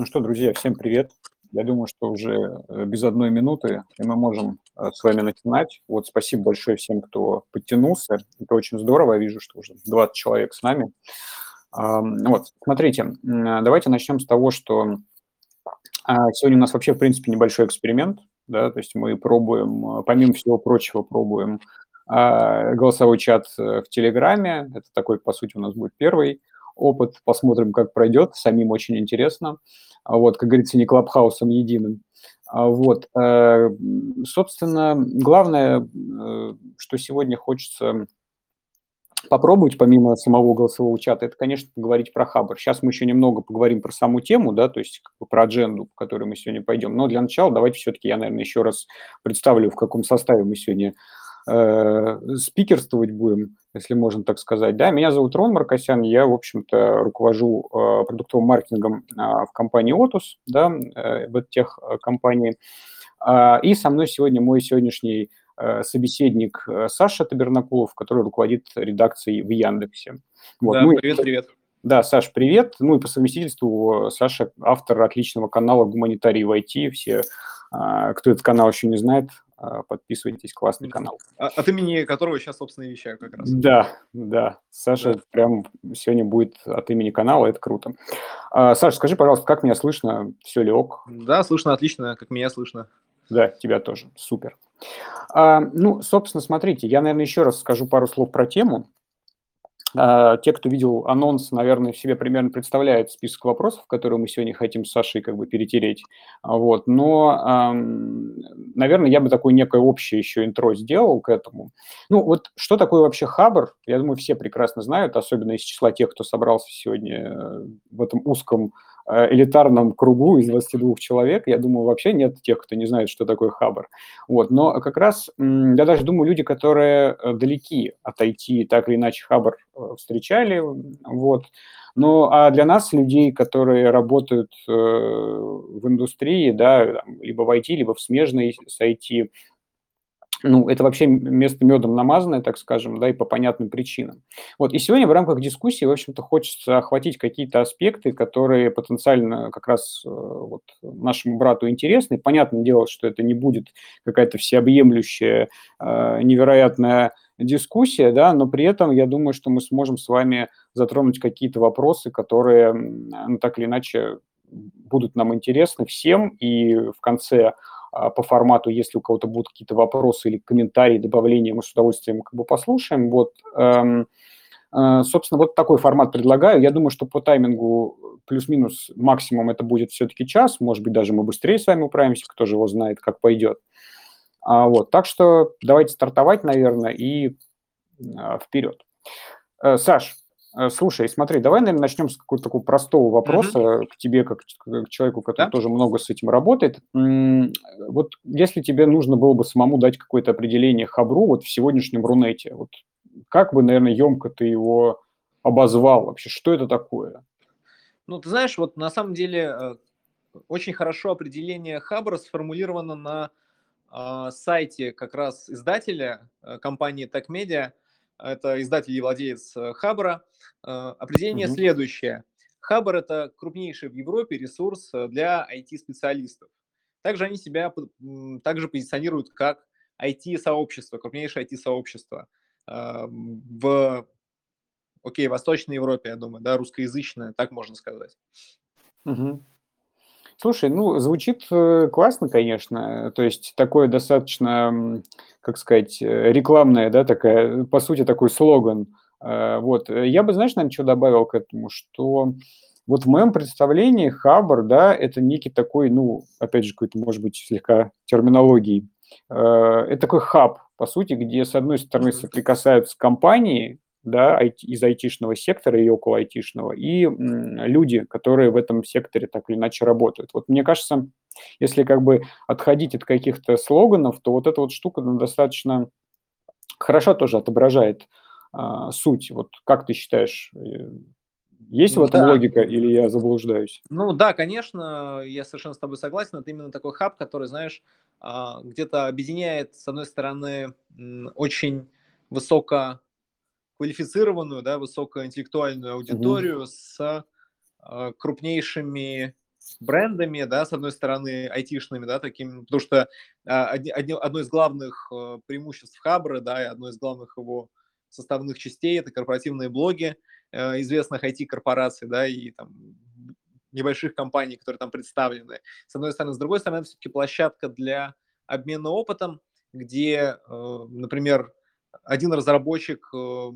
Ну что, друзья, всем привет. Я думаю, что уже э, без одной минуты и мы можем э, с вами начинать. Вот спасибо большое всем, кто подтянулся. Это очень здорово. Я вижу, что уже 20 человек с нами. Вот, смотрите, давайте начнем с того, что а, сегодня у нас вообще, в принципе, небольшой эксперимент. Да, то есть мы пробуем, э, помимо всего прочего, пробуем а, голосовой чат в Телеграме. Это такой, по сути, у нас будет первый опыт. Посмотрим, как пройдет. Самим очень интересно. А вот, как говорится, не клабхаусом единым. А вот, э, собственно, главное, э, что сегодня хочется попробовать, помимо самого голосового чата, это, конечно, поговорить про Хабр. Сейчас мы еще немного поговорим про саму тему, да, то есть как бы про адженду, по которой мы сегодня пойдем. Но для начала давайте все-таки я, наверное, еще раз представлю, в каком составе мы сегодня э, спикерствовать будем, если можно так сказать. Да, меня зовут Рон Маркосян, я, в общем-то, руковожу э, продуктовым маркетингом э, в компании Otus, да, э, в тех компании. Э, и со мной сегодня мой сегодняшний э, собеседник э, Саша Табернакулов, который руководит редакцией в Яндексе. Вот. Да, ну, привет, привет. Да, Саш, привет. Ну и по совместительству Саша автор отличного канала «Гуманитарий в IT». Все, кто этот канал еще не знает, а, подписывайтесь, классный канал. А, от имени которого сейчас, собственно, и вещаю как раз. Да, да. Саша да. прям сегодня будет от имени канала, это круто. А, Саша, скажи, пожалуйста, как меня слышно? Все ли ок? Да, слышно отлично, как меня слышно. Да, тебя тоже. Супер. А, ну, собственно, смотрите, я, наверное, еще раз скажу пару слов про тему. А, те, кто видел анонс, наверное, себе примерно представляют список вопросов, которые мы сегодня хотим с Сашей как бы перетереть. А, вот. Но, наверное, я бы такое некое общее еще интро сделал к этому. Ну, вот что такое вообще Хабр? Я думаю, все прекрасно знают, особенно из числа тех, кто собрался сегодня э, в этом узком элитарном кругу из 22 человек, я думаю, вообще нет тех, кто не знает, что такое Хабр. Вот. Но как раз, я даже думаю, люди, которые э, далеки от IT, так или иначе Хабр э, встречали, вот. Ну, а для нас, людей, которые работают в индустрии, да, либо в IT, либо в смежной с IT, ну, это вообще место медом намазанное, так скажем, да, и по понятным причинам. Вот, и сегодня в рамках дискуссии, в общем-то, хочется охватить какие-то аспекты, которые потенциально как раз э, вот, нашему брату интересны. Понятное дело, что это не будет какая-то всеобъемлющая, э, невероятная дискуссия, да, но при этом я думаю, что мы сможем с вами затронуть какие-то вопросы, которые, ну, так или иначе, будут нам интересны всем, и в конце по формату, если у кого-то будут какие-то вопросы или комментарии, добавления, мы с удовольствием как бы послушаем. Вот, эм, э, собственно, вот такой формат предлагаю. Я думаю, что по таймингу плюс-минус максимум это будет все-таки час, может быть, даже мы быстрее с вами управимся, кто же его знает, как пойдет. А, вот, так что давайте стартовать, наверное, и а, вперед. Э, Саш, Э, слушай, смотри, давай, наверное, начнем с какого-то такого простого вопроса mm-hmm. к тебе, как к человеку, который да? тоже много с этим работает. Вот если тебе нужно было бы самому дать какое-то определение хабру вот в сегодняшнем Рунете, вот как бы, наверное, емко ты его обозвал вообще? Что это такое? Ну, ты знаешь, вот на самом деле э, очень хорошо определение хабра сформулировано на э, сайте как раз издателя э, компании Tech Media – это издатель и владелец э, Хабра. Э, определение mm-hmm. следующее. Хабр – это крупнейший в Европе ресурс э, для IT-специалистов. Также они себя также позиционируют как IT-сообщество, крупнейшее IT-сообщество в, окей, Восточной Европе, я думаю, да, русскоязычное, так можно сказать. Угу. Слушай, ну, звучит э, классно, конечно. То есть такое достаточно, как сказать, э, рекламное, да, такая, по сути, такой слоган. Э, вот. Я бы, знаешь, наверное, что добавил к этому, что вот в моем представлении Хабр, да, это некий такой, ну, опять же, какой-то, может быть, слегка терминологии. Это такой хаб, по сути, где, с одной стороны, соприкасаются компании, да, из айтишного сектора и около айтишного, и люди, которые в этом секторе так или иначе работают. Вот мне кажется, если как бы отходить от каких-то слоганов, то вот эта вот штука ну, достаточно хорошо тоже отображает а, суть. Вот как ты считаешь, э, есть в этом да. логика или я заблуждаюсь? Ну да, конечно, я совершенно с тобой согласен. Это именно такой хаб, который, знаешь, а, где-то объединяет, с одной стороны, очень высоко квалифицированную, да, высокоинтеллектуальную аудиторию mm-hmm. с э, крупнейшими брендами, да, с одной стороны, айтишными, да, таким, потому что а, одни, одно из главных э, преимуществ Хабра, да, и одно из главных его составных частей – это корпоративные блоги э, известных IT-корпораций, да, и там небольших компаний, которые там представлены. С одной стороны. С другой стороны, это все-таки площадка для обмена опытом, где, э, например, один разработчик, э,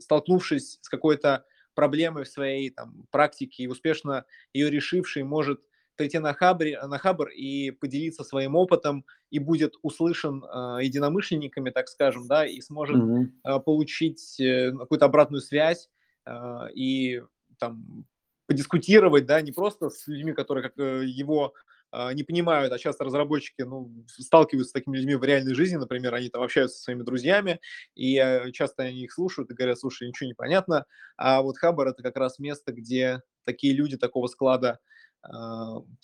столкнувшись с какой-то проблемой в своей там, практике и успешно ее решивший, может прийти на, хабре, на хабр и поделиться своим опытом и будет услышан э, единомышленниками, так скажем, да, и сможет mm-hmm. э, получить э, какую-то обратную связь э, и там подискутировать, да, не просто с людьми, которые как э, его не понимают, а часто разработчики ну, сталкиваются с такими людьми в реальной жизни, например, они там общаются со своими друзьями, и э, часто они их слушают и говорят, слушай, ничего не понятно, а вот Хабар – это как раз место, где такие люди такого склада а,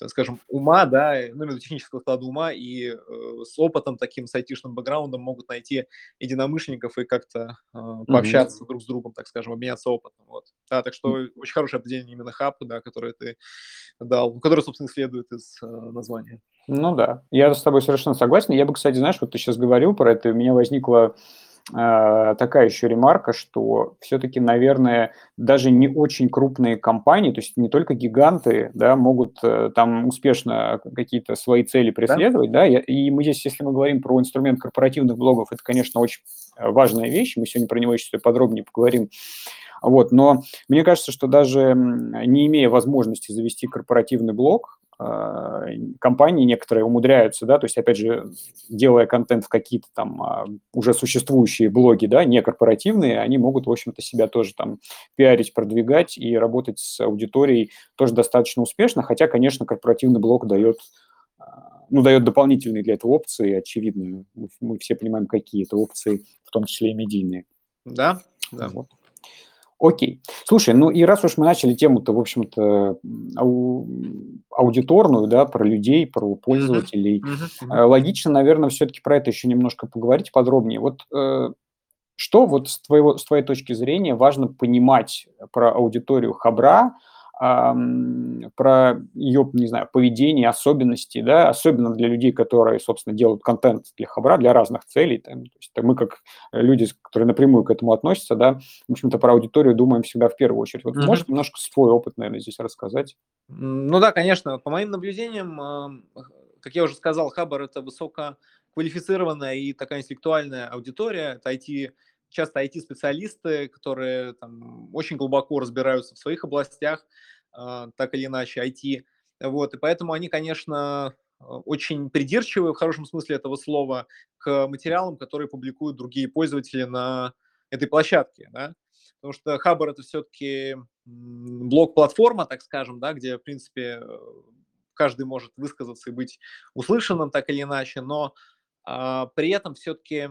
скажем, ума, да, ну, именно технического склада ума и э, с опытом таким, с айтишным бэкграундом могут найти единомышленников и как-то э, пообщаться mm-hmm. друг с другом, так скажем, обменяться опытом. Вот. Да, так что mm-hmm. очень хорошее определение именно хаб, да, которое ты дал, которое, собственно, следует из э, названия. Ну да, я с тобой совершенно согласен. Я бы, кстати, знаешь, вот ты сейчас говорил про это, у меня возникла Э, такая еще ремарка, что все-таки, наверное, даже не очень крупные компании, то есть не только гиганты, да, могут э, там успешно какие-то свои цели преследовать, да, да и мы здесь, если мы говорим про инструмент корпоративных блогов, это, конечно, очень э, важная вещь, мы сегодня про него еще подробнее поговорим, вот, но мне кажется, что даже не имея возможности завести корпоративный блог, а, компании некоторые умудряются, да, то есть, опять же, делая контент в какие-то там а, уже существующие блоги, да, не корпоративные, они могут, в общем-то, себя тоже там пиарить, продвигать и работать с аудиторией тоже достаточно успешно, хотя, конечно, корпоративный блог дает а, ну, дает дополнительные для этого опции, очевидно, мы все понимаем, какие это опции, в том числе и медийные. Да, да. Вот. Окей. Слушай, ну и раз уж мы начали тему-то, в общем-то, ау- аудиторную, да, про людей, про пользователей, mm-hmm. логично, наверное, все-таки про это еще немножко поговорить подробнее. Вот э, что вот с, твоего, с твоей точки зрения важно понимать про аудиторию Хабра, про ее, не знаю, поведение, особенности, да, особенно для людей, которые, собственно, делают контент для Хабра, для разных целей. Там, то есть мы, как люди, которые напрямую к этому относятся, да, в общем-то, про аудиторию думаем всегда в первую очередь. Вот mm-hmm. можешь немножко свой опыт, наверное, здесь рассказать? Ну да, конечно. По моим наблюдениям, как я уже сказал, Хабар – это высококвалифицированная и такая интеллектуальная аудитория, это IT часто IT-специалисты, которые там, очень глубоко разбираются в своих областях, так или иначе, IT. Вот, и поэтому они, конечно, очень придирчивы в хорошем смысле этого слова к материалам, которые публикуют другие пользователи на этой площадке. Да? Потому что Хабар это все-таки блок-платформа, так скажем, да, где, в принципе, каждый может высказаться и быть услышанным так или иначе, но а, при этом все-таки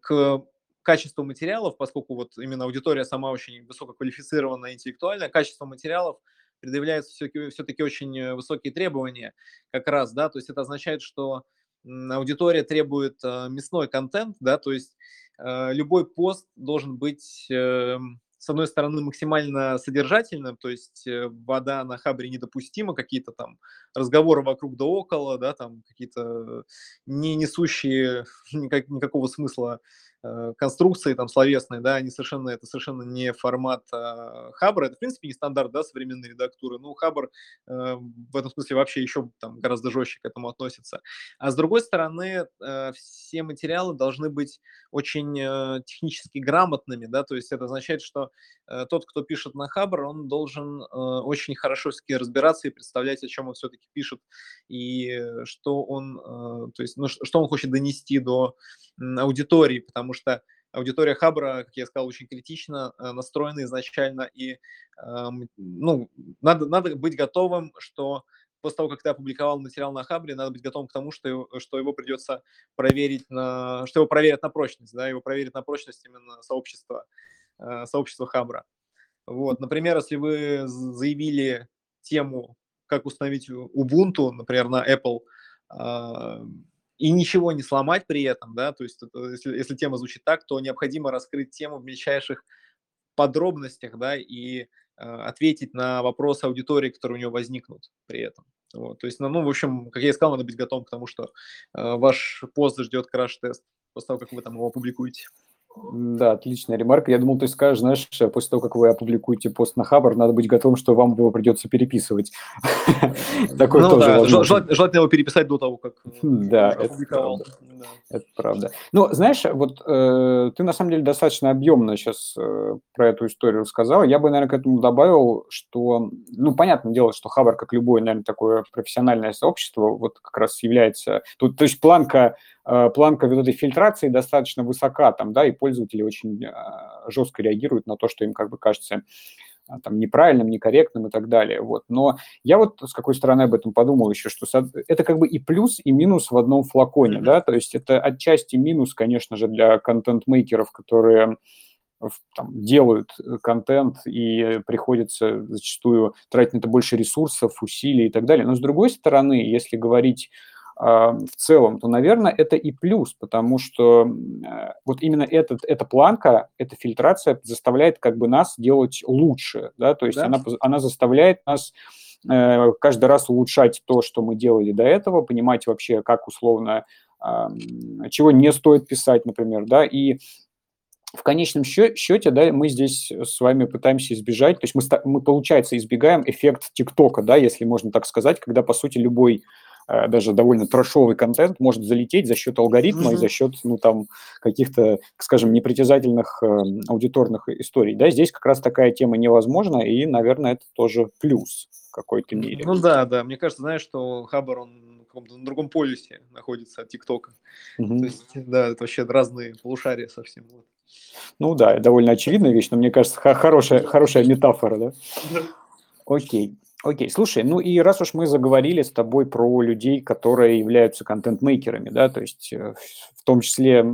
к качество материалов, поскольку вот именно аудитория сама очень высококвалифицированная, интеллектуальная, качество материалов предъявляются все-таки, очень э, высокие требования как раз, да, то есть это означает, что аудитория требует э, мясной контент, да, то есть э, любой пост должен быть э, с одной стороны, максимально содержательным, то есть вода на хабре недопустима, какие-то там разговоры вокруг да около, да, там какие-то не несущие никак, никакого смысла конструкции там словесные, да, они совершенно, это совершенно не формат а, Хабра, это, в принципе, не стандарт, да, современной редактуры, ну, Хабр э, в этом смысле вообще еще там гораздо жестче к этому относится. А с другой стороны, э, все материалы должны быть очень э, технически грамотными, да, то есть это означает, что э, тот, кто пишет на Хабр, он должен э, очень хорошо разбираться и представлять, о чем он все-таки пишет, и что он, э, то есть, ну, что он хочет донести до аудитории, потому что аудитория Хабра, как я сказал, очень критично э, настроена изначально, и ну, надо, надо быть готовым, что после того, как ты опубликовал материал на Хабре, надо быть готовым к тому, что его, что его придется проверить, на, что его проверят на прочность, да, его проверят на прочность именно сообщества, э, сообщества Хабра. Вот, например, если вы заявили тему, как установить Ubuntu, например, на Apple, и ничего не сломать при этом, да, то есть если, если тема звучит так, то необходимо раскрыть тему в мельчайших подробностях, да, и ответить на вопросы аудитории, которые у него возникнут при этом. Вот, то есть, ну, ну, в общем, как я и сказал, надо быть готовым к тому, что э, ваш пост ждет краш-тест после того, как вы там его опубликуете. Да, отличная ремарка. Я думал, ты скажешь, знаешь, после того, как вы опубликуете пост на Хабар, надо быть готовым, что вам его придется переписывать. Такое ну, тоже. Желательно его переписать до того, как э, Это правда. Ну, знаешь, вот э, ты на самом деле достаточно объемно сейчас э, про эту историю рассказал. Я бы, наверное, к этому добавил, что, ну, понятное дело, что Хабар, как любое, наверное, такое профессиональное сообщество, вот как раз является... Тут, то есть планка Э, планка вот этой фильтрации достаточно высока там, да, и пользователи очень э, жестко реагируют на то, что им как бы кажется там, неправильным, некорректным и так далее. Вот. Но я вот с какой стороны об этом подумал еще, что это как бы и плюс, и минус в одном флаконе, mm-hmm. да, то есть это отчасти минус, конечно же, для контент-мейкеров, которые там, делают контент и приходится зачастую тратить на это больше ресурсов, усилий и так далее. Но с другой стороны, если говорить а, в целом, то, наверное, это и плюс, потому что э, вот именно этот, эта планка, эта фильтрация заставляет как бы нас делать лучше, да, то есть да. Она, она заставляет нас э, каждый раз улучшать то, что мы делали до этого, понимать вообще, как условно, чего не стоит писать, например, да, и в конечном счете, да, мы здесь с вами пытаемся избежать, то есть мы, мы получается, избегаем эффект ТикТока, да, если можно так сказать, когда, по сути, любой даже довольно трошовый контент может залететь за счет алгоритма mm-hmm. и за счет, ну, там, каких-то, скажем, непритязательных э, аудиторных историй. Да, здесь как раз такая тема невозможна, и, наверное, это тоже плюс в какой-то мере. Ну да, да. Мне кажется, знаешь, что Хабар, он каком-то на другом полюсе находится от ТикТока. Mm-hmm. То есть, да, это вообще разные полушария совсем. Вот. Ну да, довольно очевидная вещь, но мне кажется, хорошая, хорошая метафора, да? Окей. Окей, слушай, ну и раз уж мы заговорили с тобой про людей, которые являются контент-мейкерами, да, то есть э, в том числе,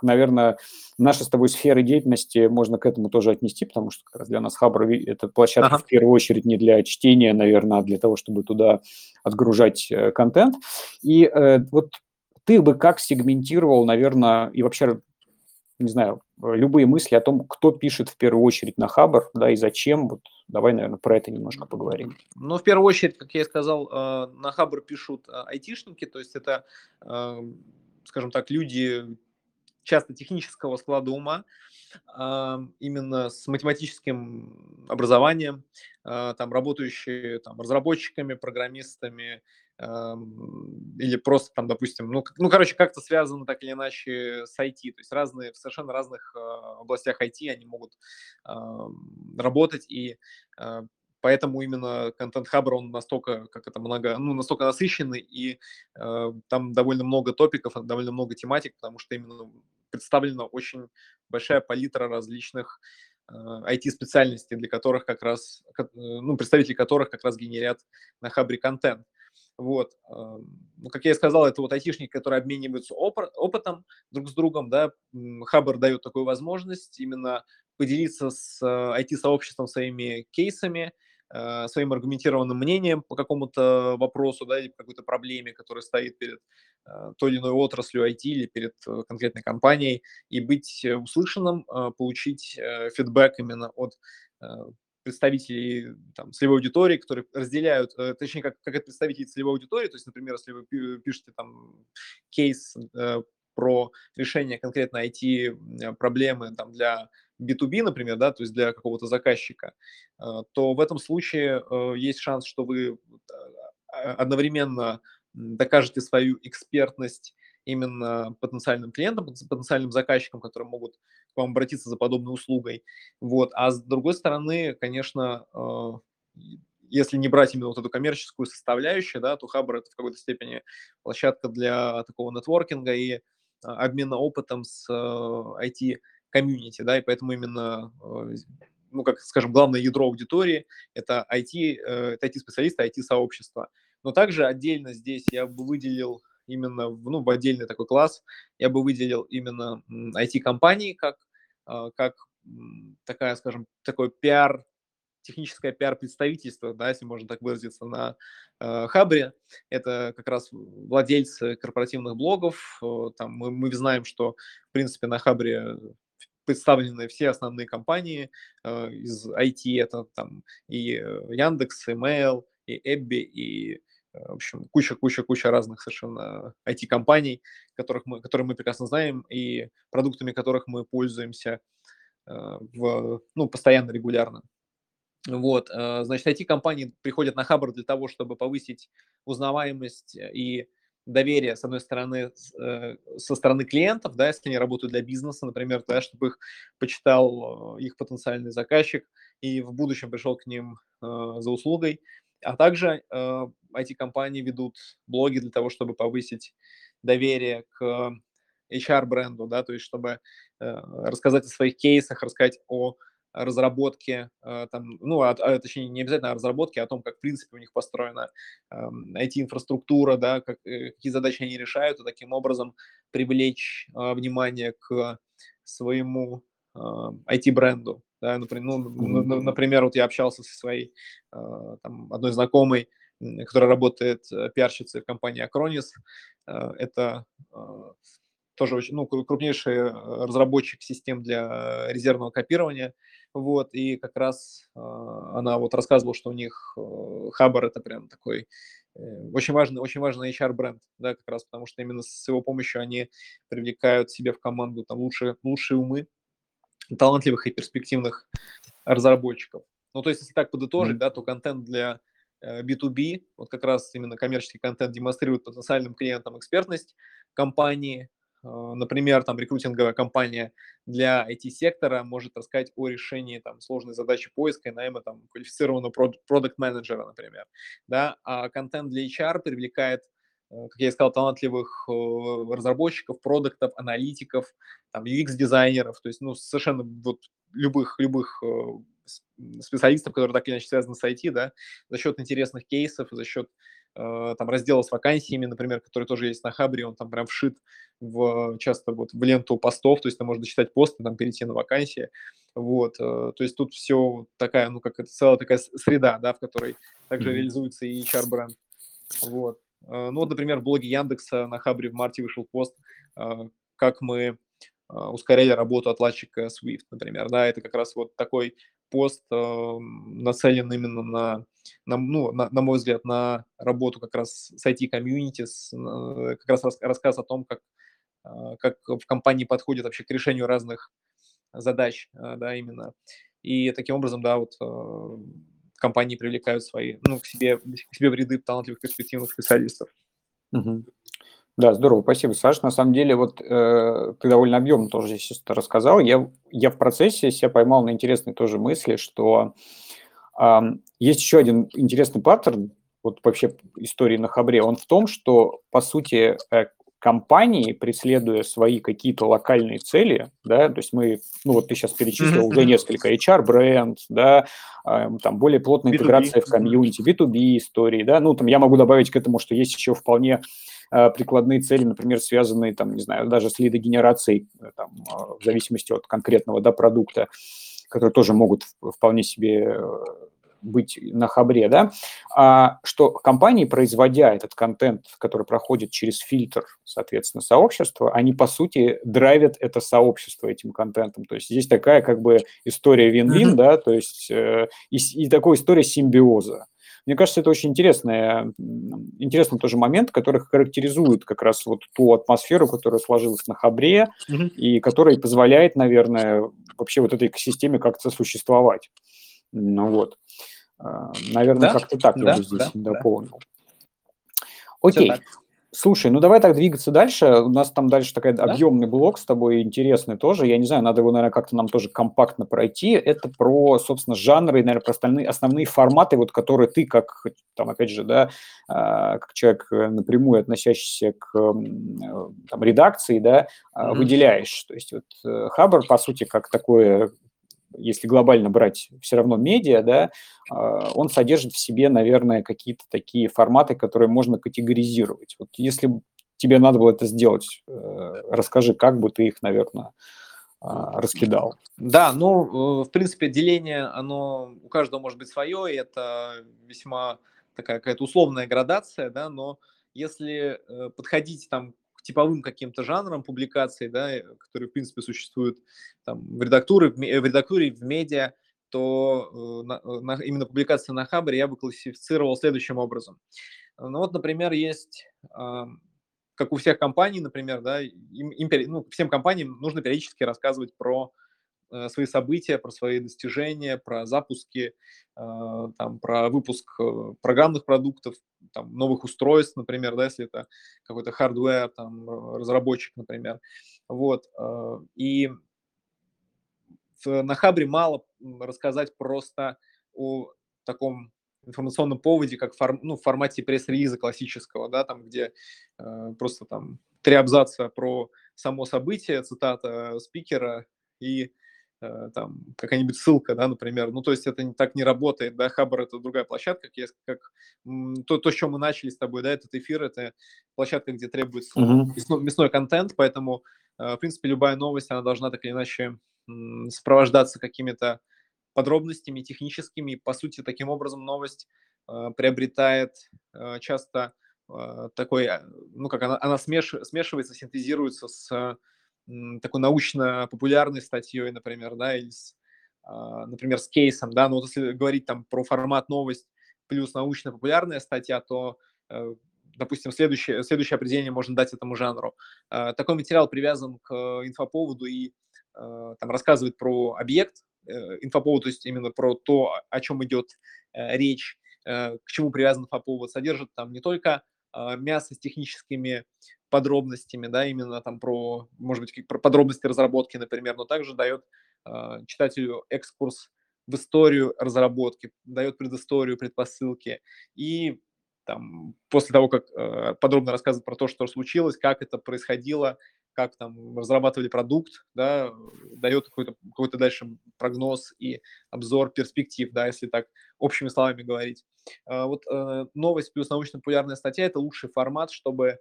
наверное, наша с тобой сфера деятельности можно к этому тоже отнести, потому что как раз для нас Хабр – это площадка ага. в первую очередь не для чтения, наверное, а для того, чтобы туда отгружать э, контент. И э, вот ты бы как сегментировал, наверное, и вообще не знаю, любые мысли о том, кто пишет в первую очередь на Хабр, да, и зачем, вот давай, наверное, про это немножко поговорим. Ну, в первую очередь, как я и сказал, э, на Хабр пишут э, айтишники, то есть это, э, скажем так, люди часто технического склада ума, именно с математическим образованием, там работающие там, разработчиками, программистами, или просто там, допустим, ну, ну, короче, как-то связано так или иначе с IT, то есть разные, в совершенно разных а, областях IT они могут работать, и а, поэтому именно контент Hubber, он настолько, как это много, ну, настолько насыщенный, и э, там довольно много топиков, довольно много тематик, потому что именно представлена очень большая палитра различных IT-специальностей, для которых как раз, ну, представители которых как раз генерят на Хабре контент. Вот. Ну, как я и сказал, это вот айтишники, которые обмениваются опытом друг с другом, да, Хабр дает такую возможность именно поделиться с IT-сообществом своими кейсами, э, своим аргументированным мнением по какому-то вопросу, да, или какой-то проблеме, которая стоит перед э, той или иной отраслью IT или перед э, конкретной компанией, и быть услышанным, получить фидбэк именно от представителей там, целевой аудитории, которые разделяют, э, точнее, как, как это представители целевой аудитории, то есть, например, если вы пишете там кейс э, про решение конкретно IT-проблемы там, для B2B, например, да, то есть для какого-то заказчика, э, то в этом случае э, есть шанс, что вы э, одновременно докажете свою экспертность именно потенциальным клиентам, потенциальным заказчикам, которые могут к вам обратиться за подобной услугой. Вот. А с другой стороны, конечно, э, если не брать именно вот эту коммерческую составляющую, да, то Хабр это в какой-то степени площадка для такого нетворкинга и э, обмена опытом с IT-комьюнити, э, да, и поэтому именно, ну, как, скажем, главное ядро аудитории – это IT, это IT-специалисты, IT-сообщество. Но также отдельно здесь я бы выделил именно ну, в отдельный такой класс, я бы выделил именно IT-компании как, а, как такая, скажем, такой пиар, техническое пиар-представительство, да, если можно так выразиться, на э, Хабре. Это как раз владельцы корпоративных блогов. Там мы, мы знаем, что, в принципе, на Хабре представлены все основные компании э, из IT, это там и Яндекс, и Mail, и Эбби, и в общем, куча-куча-куча разных совершенно IT-компаний, которых мы, которые мы прекрасно знаем, и продуктами которых мы пользуемся в, ну, постоянно, регулярно. Вот, значит, IT-компании приходят на Хабр для того, чтобы повысить узнаваемость и доверие, с одной стороны, э, со стороны клиентов, да, если они работают для бизнеса, например, да, чтобы их почитал э, их потенциальный заказчик и в будущем пришел к ним э, за услугой. А также IT-компании ведут блоги для того, чтобы повысить доверие к HR-бренду, да, то есть чтобы рассказать о своих кейсах, рассказать о разработке, э, там, ну, а, а, точнее, не обязательно о разработке, а о том, как, в принципе, у них построена IT-инфраструктура, да, как, э, какие задачи они решают, и таким образом привлечь э, внимание к своему э, IT-бренду. Да, например, ну, например, вот я общался со своей э, там, одной знакомой, которая работает пиарщицей в компании Acronis. Э, это тоже очень, ну, крупнейший разработчик систем для резервного копирования. Вот, и как раз э, она вот рассказывала, что у них э, Хабар это прям такой э, очень важный, очень важный HR-бренд, да, как раз потому что именно с его помощью они привлекают себе в команду там лучшие, лучшие умы, талантливых и перспективных разработчиков. Ну, то есть, если так подытожить, mm-hmm. да, то контент для B2B, вот как раз именно коммерческий контент демонстрирует потенциальным клиентам экспертность компании, а, например, там рекрутинговая компания для IT-сектора может рассказать о решении там, сложной задачи поиска и найма там, квалифицированного продукт-менеджера, например. Да? А контент для HR привлекает, э, как я и сказал, талантливых э, разработчиков, продуктов, аналитиков, там, UX-дизайнеров, то есть ну, совершенно вот любых, любых э, специалистов, которые так или иначе связаны с IT, да, за счет интересных кейсов, за счет Э, там раздела с вакансиями, например, который тоже есть на Хабре, он там прям вшит в, часто вот в ленту постов, то есть ты можешь дочитать пост там перейти на вакансии, вот, э, то есть тут все такая, ну, как это целая такая среда, да, в которой также mm-hmm. реализуется и HR-бренд, вот. Э, ну, вот, например, в блоге Яндекса на Хабре в марте вышел пост, как мы ускоряли работу отладчика Swift, например, да, это как раз вот такой пост э, нацелен именно на, на, ну, на, на мой взгляд, на работу как раз с IT-комьюнити, как раз рас, рассказ о том, как, э, как в компании подходят вообще к решению разных задач, э, да, именно. И таким образом, да, вот э, компании привлекают свои, ну, к себе, к себе в ряды талантливых перспективных специалистов. Угу. Да, здорово, спасибо, Саш. На самом деле, вот э, ты довольно объемно тоже здесь это рассказал. Я, я в процессе себя поймал на интересной тоже мысли, что э, есть еще один интересный паттерн, вот вообще истории на Хабре, он в том, что, по сути, э, компании, преследуя свои какие-то локальные цели, да, то есть мы, ну вот ты сейчас перечислил mm-hmm. уже несколько, HR-бренд, да, э, там более плотная B2B. интеграция в комьюнити, B2B истории, да, ну там я могу добавить к этому, что есть еще вполне Э, прикладные цели, например, связанные, там, не знаю, даже с лидогенерацией, э, там, э, в зависимости от конкретного да, продукта, которые тоже могут вполне себе быть на хабре, да, а, что компании, производя этот контент, который проходит через фильтр, соответственно, сообщества, они, по сути, драйвят это сообщество этим контентом. То есть здесь такая как бы история вин-вин, mm-hmm. да, то есть э, и, и такая история симбиоза. Мне кажется, это очень интересный, интересный тоже момент, который характеризует как раз вот ту атмосферу, которая сложилась на Хабре, угу. и которая позволяет, наверное, вообще вот этой экосистеме как-то существовать. Ну вот. А, наверное, да? как-то так да, я бы здесь да, дополнил. Да. Окей. Слушай, ну давай так двигаться дальше. У нас там дальше такой да? объемный блок с тобой интересный тоже. Я не знаю, надо его, наверное, как-то нам тоже компактно пройти. Это про, собственно, жанры, наверное, про остальные, основные форматы, вот которые ты, как, там, опять же, да, а, как человек э, напрямую относящийся к э, там, редакции, да, mm-hmm. выделяешь. То есть вот э, Хабр, по сути, как такое если глобально брать все равно медиа, да, а, он содержит в себе, наверное, какие-то такие форматы, которые можно категоризировать. Вот если тебе надо было это сделать, э, расскажи, как бы ты их, наверное, а, раскидал. Да, ну, э, в принципе, деление, оно у каждого может быть свое, и это весьма такая какая-то условная градация, да, но если э, подходить там типовым каким-то жанром публикаций, да, которые, в принципе, существуют там, в, редактуре, в редактуре, в медиа, то на, на, именно публикация на Хабре я бы классифицировал следующим образом. Ну вот, например, есть как у всех компаний, например, да, им, им, ну, всем компаниям нужно периодически рассказывать про э, свои события, про свои достижения, про запуски, э, там, про выпуск э, программных продуктов, там, новых устройств, например, да, если это какой-то hardware, там, разработчик, например. Вот. И на Хабре мало рассказать просто о таком информационном поводе, как форм, ну, в формате пресс-релиза классического, да, там, где э, просто там три абзаца про само событие, цитата спикера и э, там какая-нибудь ссылка, да, например. Ну, то есть это так не работает, да, Хабр – это другая площадка, как, как то, то, с чем мы начали с тобой, да, этот эфир – это площадка, где требуется uh-huh. мясной, мясной контент, поэтому, э, в принципе, любая новость, она должна так или иначе сопровождаться какими-то подробностями техническими. По сути, таким образом новость э, приобретает э, часто э, такой, ну как она, она смеш, смешивается, синтезируется с такой научно-популярной статьей, например, да, или с, например, с кейсом, да, но вот если говорить там про формат новость плюс научно-популярная статья, то допустим, следующее, следующее определение можно дать этому жанру. Такой материал привязан к инфоповоду и там рассказывает про объект, Э, инфоповод, то есть именно про то, о чем идет э, речь, э, к чему привязан инфоповод, содержит там не только а, мясо с техническими подробностями, да, именно там про, может быть, про подробности разработки, например, но также дает а, читателю экскурс в историю разработки, дает предысторию, предпосылки и там, после того, как э, подробно рассказывает про то, что случилось, как это происходило, как там разрабатывали продукт, да, дает какой-то какой дальше прогноз и обзор перспектив, да, если так общими словами говорить. А, вот э, новость плюс научно-популярная статья – это лучший формат, чтобы э,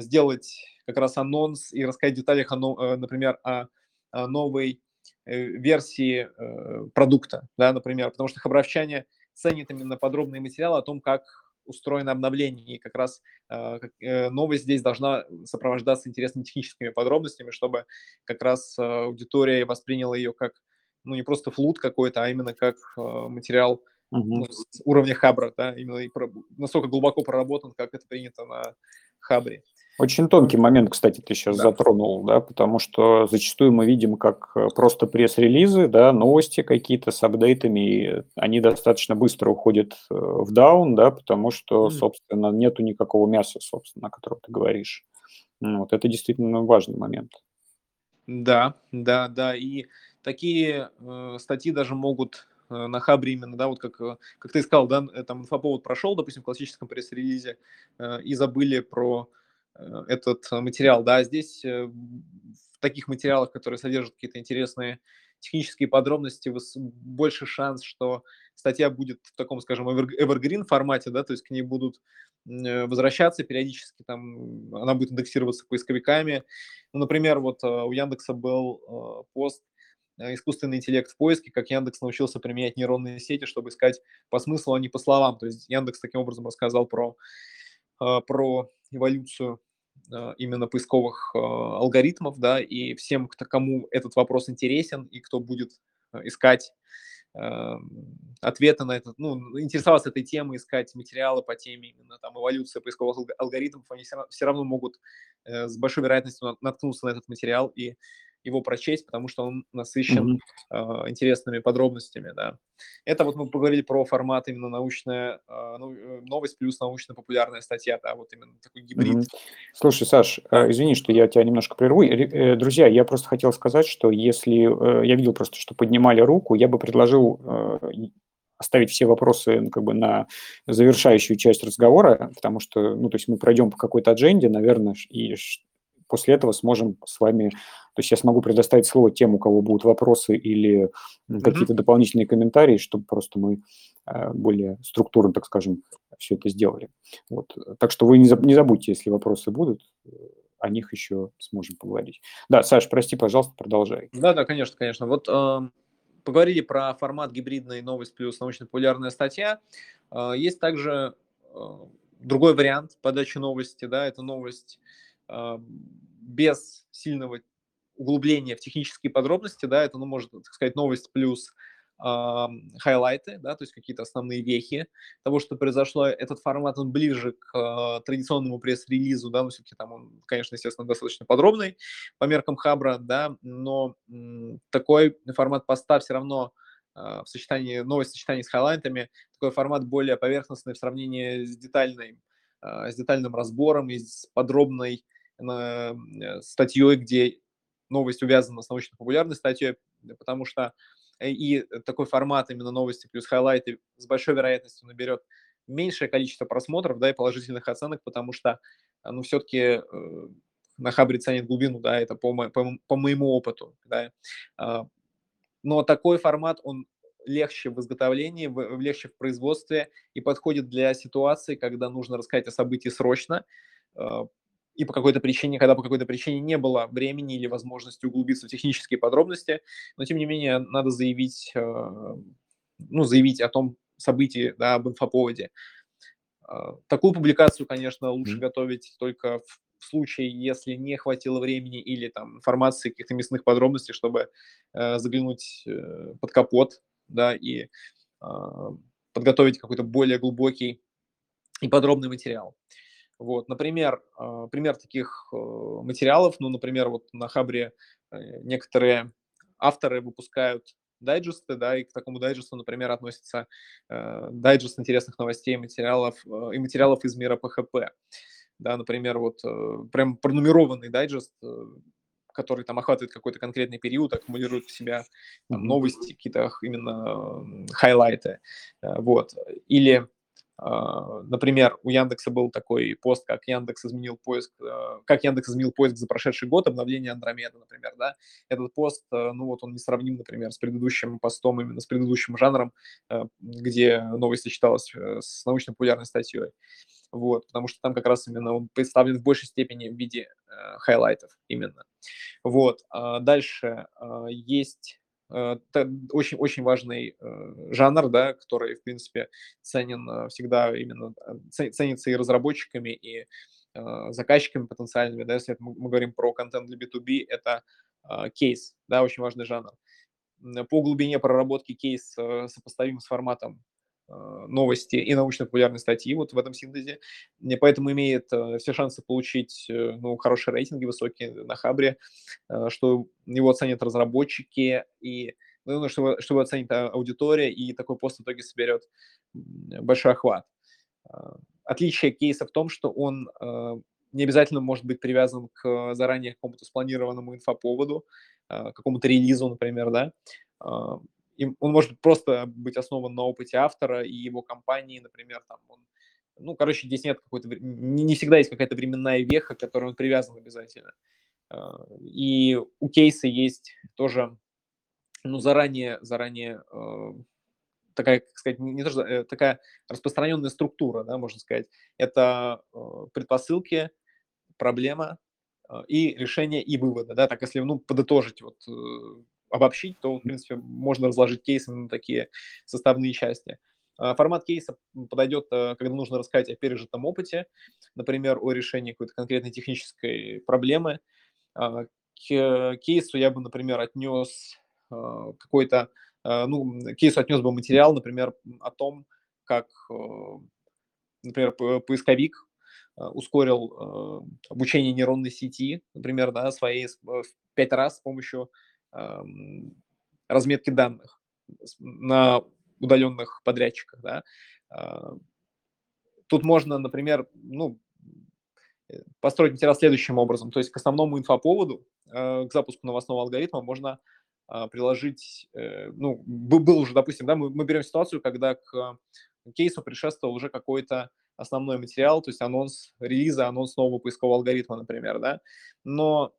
сделать как раз анонс и рассказать в деталях, о, э, например, о, о новой версии продукта, да, например, потому что хабаровчане ценят именно подробные материалы о том, как устроено обновление, и как раз э, э, новость здесь должна сопровождаться интересными техническими подробностями, чтобы как раз э, аудитория восприняла ее как, ну, не просто флут какой-то, а именно как материал угу. ну, с уровня хабра, да, именно и про, настолько глубоко проработан, как это принято на хабре. Очень тонкий момент, кстати, ты сейчас да. затронул, да, потому что зачастую мы видим как э, просто пресс-релизы, да, новости какие-то с апдейтами, и они достаточно быстро уходят э, в даун, да, потому что, собственно, нету никакого мяса, собственно, о котором ты говоришь. Ну, вот это действительно важный момент. Да, да, да, и такие э, статьи даже могут на Хабре именно, да, вот как, как ты сказал, да, там инфоповод прошел, допустим, в классическом пресс-релизе, э, и забыли про Э, этот материал. Да, здесь э, в таких материалах, которые содержат какие-то интересные технические подробности, больше шанс, что статья будет в таком, скажем, evergreen формате, да, то есть к ней будут э, возвращаться периодически, там, она будет индексироваться поисковиками. Ну, например, вот у Яндекса был пост искусственный интеллект в поиске, как Яндекс научился применять нейронные сети, чтобы искать по смыслу, а не по словам. То есть Яндекс таким образом рассказал про, про эволюцию а, именно поисковых алгоритмов, да, и всем, кто, кому этот вопрос интересен и кто будет искать ответы на этот, ну, интересоваться этой темой, искать материалы по теме именно там эволюции поисковых алгоритмов, они все равно могут э, с большой вероятностью наткнуться на этот материал и его прочесть, потому что он насыщен mm-hmm. э, интересными подробностями, да. Это вот мы поговорили про формат именно научная э, ну, э, новость плюс научно-популярная статья, да, вот именно такой гибрид. Mm-hmm. Слушай, Саш, э, извини, что я тебя немножко прерву. Э, друзья, я просто хотел сказать, что если э, я видел просто, что поднимали руку, я бы предложил э, оставить все вопросы ну, как бы на завершающую часть разговора, потому что, ну, то есть мы пройдем по какой-то адженде, наверное, и после этого сможем с вами, то есть я смогу предоставить слово тем, у кого будут вопросы или mm-hmm. какие-то дополнительные комментарии, чтобы просто мы э, более структурно, так скажем, все это сделали. Вот. Так что вы не, не забудьте, если вопросы будут, о них еще сможем поговорить. Да, Саш, прости, пожалуйста, продолжай. Да, да, конечно, конечно. Вот э, поговорили про формат гибридной новость плюс научно-популярная статья. Э, есть также э, другой вариант подачи новости, да, это новость без сильного углубления в технические подробности, да, это, ну, может, так сказать, новость плюс хайлайты, да, то есть какие-то основные вехи того, что произошло. Этот формат, он ближе к э, традиционному пресс-релизу, да, но все-таки там он, конечно, естественно, достаточно подробный по меркам Хабра, да, но м, такой формат поста все равно э, в сочетании, новость в сочетании с хайлайтами, такой формат более поверхностный в сравнении с детальной, э, с детальным разбором и с подробной статьей, где новость увязана с научно-популярной статьей, потому что Э, и такой формат именно новости плюс хайлайты с большой вероятностью наберет меньшее количество просмотров, да, и положительных оценок, потому что, э, ну, все-таки э, на Хабре ценит глубину, да, это по, мо- по, по моему опыту, да. А, но такой формат, он легче в изготовлении, в, легче в производстве и подходит для ситуации, когда нужно рассказать о событии срочно, и по какой-то причине, когда по какой-то причине не было времени или возможности углубиться в технические подробности, но тем не менее надо заявить, э, ну, заявить о том событии, да, об инфоповоде. Э, такую публикацию, конечно, лучше mm-hmm. готовить только в случае, если не хватило времени или там информации, каких-то мясных подробностей, чтобы э, заглянуть э, под капот, да, и э, подготовить какой-то более глубокий и подробный материал. Вот, например, а, пример таких э, материалов, ну, например, вот на Хабре э, некоторые авторы выпускают дайджесты, да, и к такому дайджесту, например, относится э, дайджест интересных новостей материалов, и материалов из мира ПХП. Да, например, вот прям пронумерованный дайджест, который там охватывает какой-то конкретный период, аккумулирует в себя там, новости, какие-то именно хайлайты. Вот. Или например, у Яндекса был такой пост, как Яндекс изменил поиск, э, как Яндекс изменил поиск за прошедший год, обновление Андромеда, например, да. Этот пост, э, ну вот он не сравним, например, с предыдущим постом, именно с предыдущим жанром, э, где новость сочеталась с научно-популярной статьей. Вот, потому что там как раз именно он представлен в большей степени в виде э, хайлайтов именно. Вот. А дальше э, есть очень-очень э, важный э, жанр, да, который, в принципе, ценен э, всегда именно, ценится и разработчиками, и заказчиками потенциальными, да, если мы, говорим про контент для B2B, это кейс, да, очень важный жанр. По глубине проработки кейс сопоставим с форматом новости и научно-популярные статьи вот в этом синтезе, и поэтому имеет э, все шансы получить э, ну, хорошие рейтинги, высокие на Хабре, что его оценят разработчики, и ну, чтобы, чтобы оценить аудитория, и такой пост в итоге соберет большой охват. Отличие кейса в том, что он не обязательно может быть привязан к заранее какому-то спланированному инфоповоду, какому-то релизу, например, да, он может просто быть основан на опыте автора и его компании, например, там он, ну, короче, здесь нет какой-то, не, не всегда есть какая-то временная веха, к которой он привязан обязательно. А, и у кейса есть тоже, ну, заранее, заранее а, такая, как сказать, не то, что, э, такая распространенная структура, да, можно сказать. Это а, предпосылки, проблема и решение и выводы, да, так если, ну, подытожить вот э, обобщить, то, в принципе, можно разложить кейсы на такие составные части. А, формат кейса подойдет, э, когда нужно рассказать о пережитом опыте, например, о решении какой-то конкретной технической проблемы. А, к кейсу я бы, например, отнес а, какой-то, ну, к кейсу отнес бы материал, например, о том, как, например, поисковик ускорил обучение нейронной сети, например, да, своей в пять раз с помощью разметки данных на удаленных подрядчиках. Да. А, тут можно, например, ну, э, построить материал следующим образом. То есть к основному инфоповоду, э, к запуску новостного алгоритма можно приложить, э, ну, был уже, допустим, да, мы, мы берем ситуацию, когда к кейсу предшествовал уже какой-то основной материал, то есть анонс релиза, анонс нового поискового алгоритма, например, да, но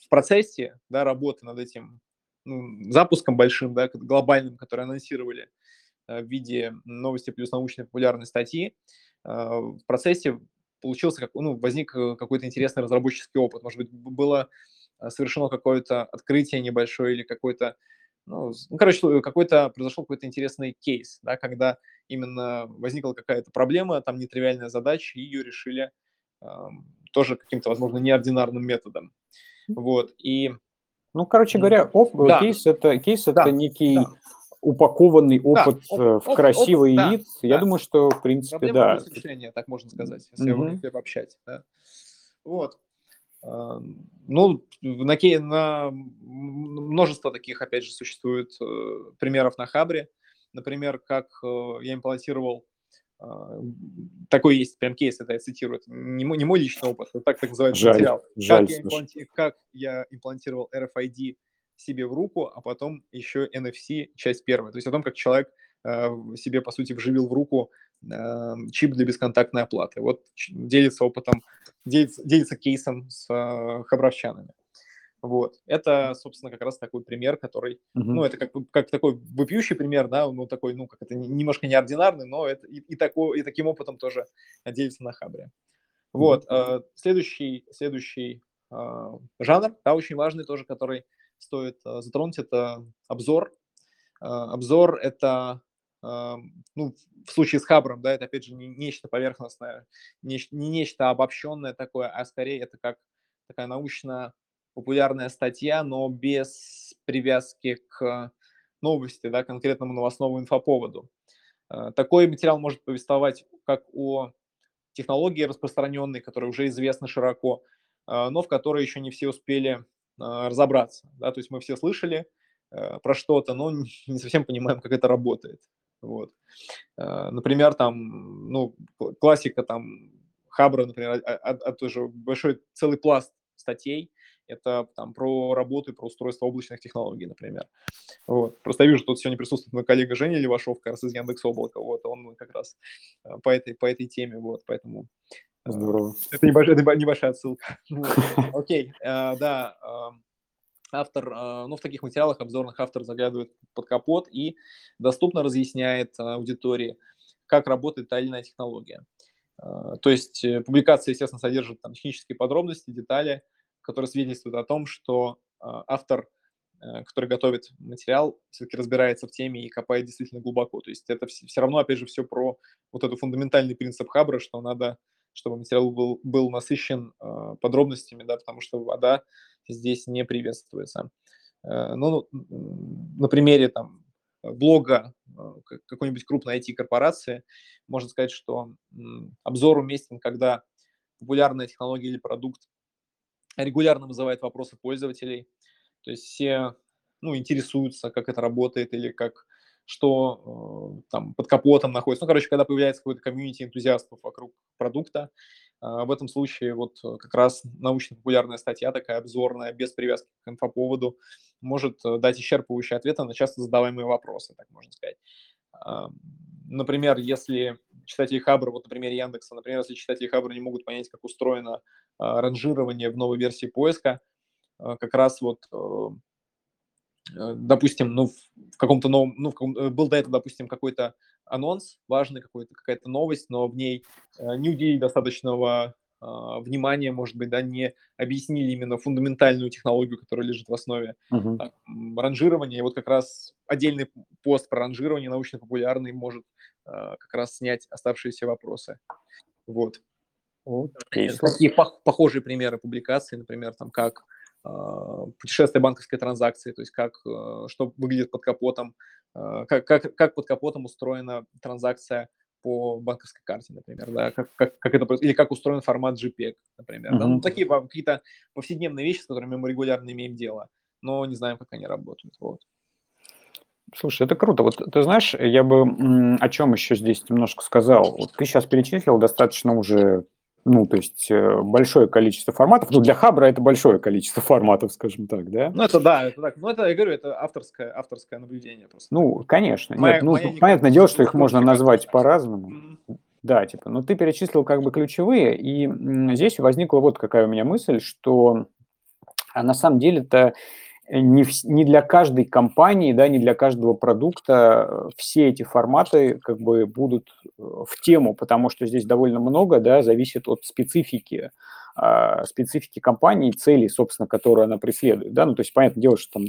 в процессе да, работы над этим ну, запуском большим, да, глобальным, который анонсировали э, в виде новости плюс научной популярной статьи, э, в процессе получился, как, ну, возник э, какой-то интересный разработческий опыт. Может быть, было совершено какое-то открытие небольшое или какой-то, ну, ну короче, какой-то, произошел какой-то интересный кейс, да, когда именно возникла какая-то проблема, там нетривиальная задача, и ее решили тоже каким-то, возможно, неординарным методом. Вот, и... Ну, короче говоря, оп, да. кейс это кейс да. это некий да. упакованный опыт да. Э, в красивый оп, вид. Да. Я да. думаю, что в принципе Проблема да. так можно сказать, если mm-hmm. обобщать. Да. Вот. Ну, на, на множество таких, опять же, существует э, примеров на Хабре. Например, как э, я имплантировал такой есть прям кейс, это я цитирую, это не мой, не мой личный опыт, это так, так называется жаль, материал. Жаль, как, я импланти... как я имплантировал RFID себе в руку, а потом еще NFC, часть первая. То есть о том, как человек э, себе, по сути, вживил в руку э, чип для бесконтактной оплаты. Вот делится опытом, делится, делится кейсом с э, хабаровчанами. Вот. Это, собственно, как раз такой пример, который, uh-huh. ну, это как, как такой вопиющий пример, да, ну, такой, ну, как это немножко неординарный, но это и, и, такой, и таким опытом тоже делится на Хабре. Вот. Э, следующий, следующий э, жанр, да, очень важный тоже, который стоит э, затронуть, это обзор. Обзор – это, ну, в случае с Хабром, да, это, опять же, не нечто поверхностное, не, не нечто обобщенное такое, а скорее это как такая научная популярная статья, но без привязки к новости, да, конкретному новостному инфоповоду. Э, такой материал может повествовать как о технологии распространенной, которая уже известна широко, э, но в которой еще не все успели э, разобраться. Да? То есть мы все слышали про что-то, но не совсем понимаем, как это работает. Вот. Например, там, ну, классика там Хабра, например, а, а, тоже большой целый пласт статей, это там про работу и про устройство облачных технологий, например. Вот. Просто я вижу, тут сегодня присутствует мой коллега Женя Левашов, как раз из Яндекс Облака, вот, он как раз э, по этой, по этой теме, вот, поэтому э, Здорово. Это небольшая, это небольшая отсылка. Окей, э, да, автор, ну, в таких материалах обзорных автор заглядывает под капот и доступно разъясняет аудитории, как работает та или иная технология. То есть публикация, естественно, содержит там технические подробности, детали, который свидетельствует о том, что а, автор, э, который готовит материал, все-таки разбирается в теме и копает действительно глубоко. То есть это все равно, опять же, все про вот этот фундаментальный принцип Хабра, что надо, чтобы материал был, был насыщен а, подробностями, да, потому что вода здесь не приветствуется. Э, ну, на примере там блога а, какой-нибудь крупной IT-корпорации можно сказать, что обзор уместен, когда популярная технология или продукт регулярно вызывает вопросы пользователей. То есть все ну, интересуются, как это работает или как что э, там под капотом находится. Ну, короче, когда появляется какой-то комьюнити энтузиастов вокруг продукта, э, в этом случае вот э, как раз научно-популярная статья, такая обзорная, без привязки к инфоповоду, может э, дать исчерпывающие ответы на часто задаваемые вопросы, так можно сказать. Э, например, если читатели Хабра, вот на примере Яндекса, например, если читатели Хабра не могут понять, как устроено а, ранжирование в новой версии поиска, а, как раз вот, э, э, допустим, ну, в каком-то новом, ну, в каком, э, был до этого, допустим, какой-то анонс важный, какой-то, какая-то новость, но в ней не уделили достаточного а, внимания, может быть, да, не объяснили именно фундаментальную технологию, которая лежит в основе uh-huh. ранжирования. И вот как раз отдельный пост про ранжирование научно-популярный может как раз снять оставшиеся вопросы. Вот. Okay. Такие похожие примеры публикации, например, там как э, путешествие банковской транзакции, то есть как, э, что выглядит под капотом, э, как, как, как под капотом устроена транзакция по банковской карте, например, да, как, как, как это или как устроен формат JPEG, например. Mm-hmm. Да? Ну, такие какие-то повседневные вещи, с которыми мы регулярно имеем дело, но не знаем, как они работают. Вот. Слушай, это круто. Вот ты знаешь, я бы о чем еще здесь немножко сказал. Вот ты сейчас перечислил достаточно уже ну, то есть э, большое количество форматов. Ну, для Хабра это большое количество форматов, скажем так, да? Ну, это да, это так. Ну, это, я говорю, это авторское, авторское наблюдение просто. Ну, конечно. Моя, Нет, ну, моя понятное дело, что их можно назвать по-разному. Mm-hmm. Да, типа, но ты перечислил как бы ключевые, и здесь возникла вот какая у меня мысль, что а на самом деле-то не, в, не для каждой компании, да, не для каждого продукта э, все эти форматы как бы будут э, в тему, потому что здесь довольно много, да, зависит от специфики, э, специфики компании, целей, собственно, которые она преследует, да, ну, то есть, понятное дело, что там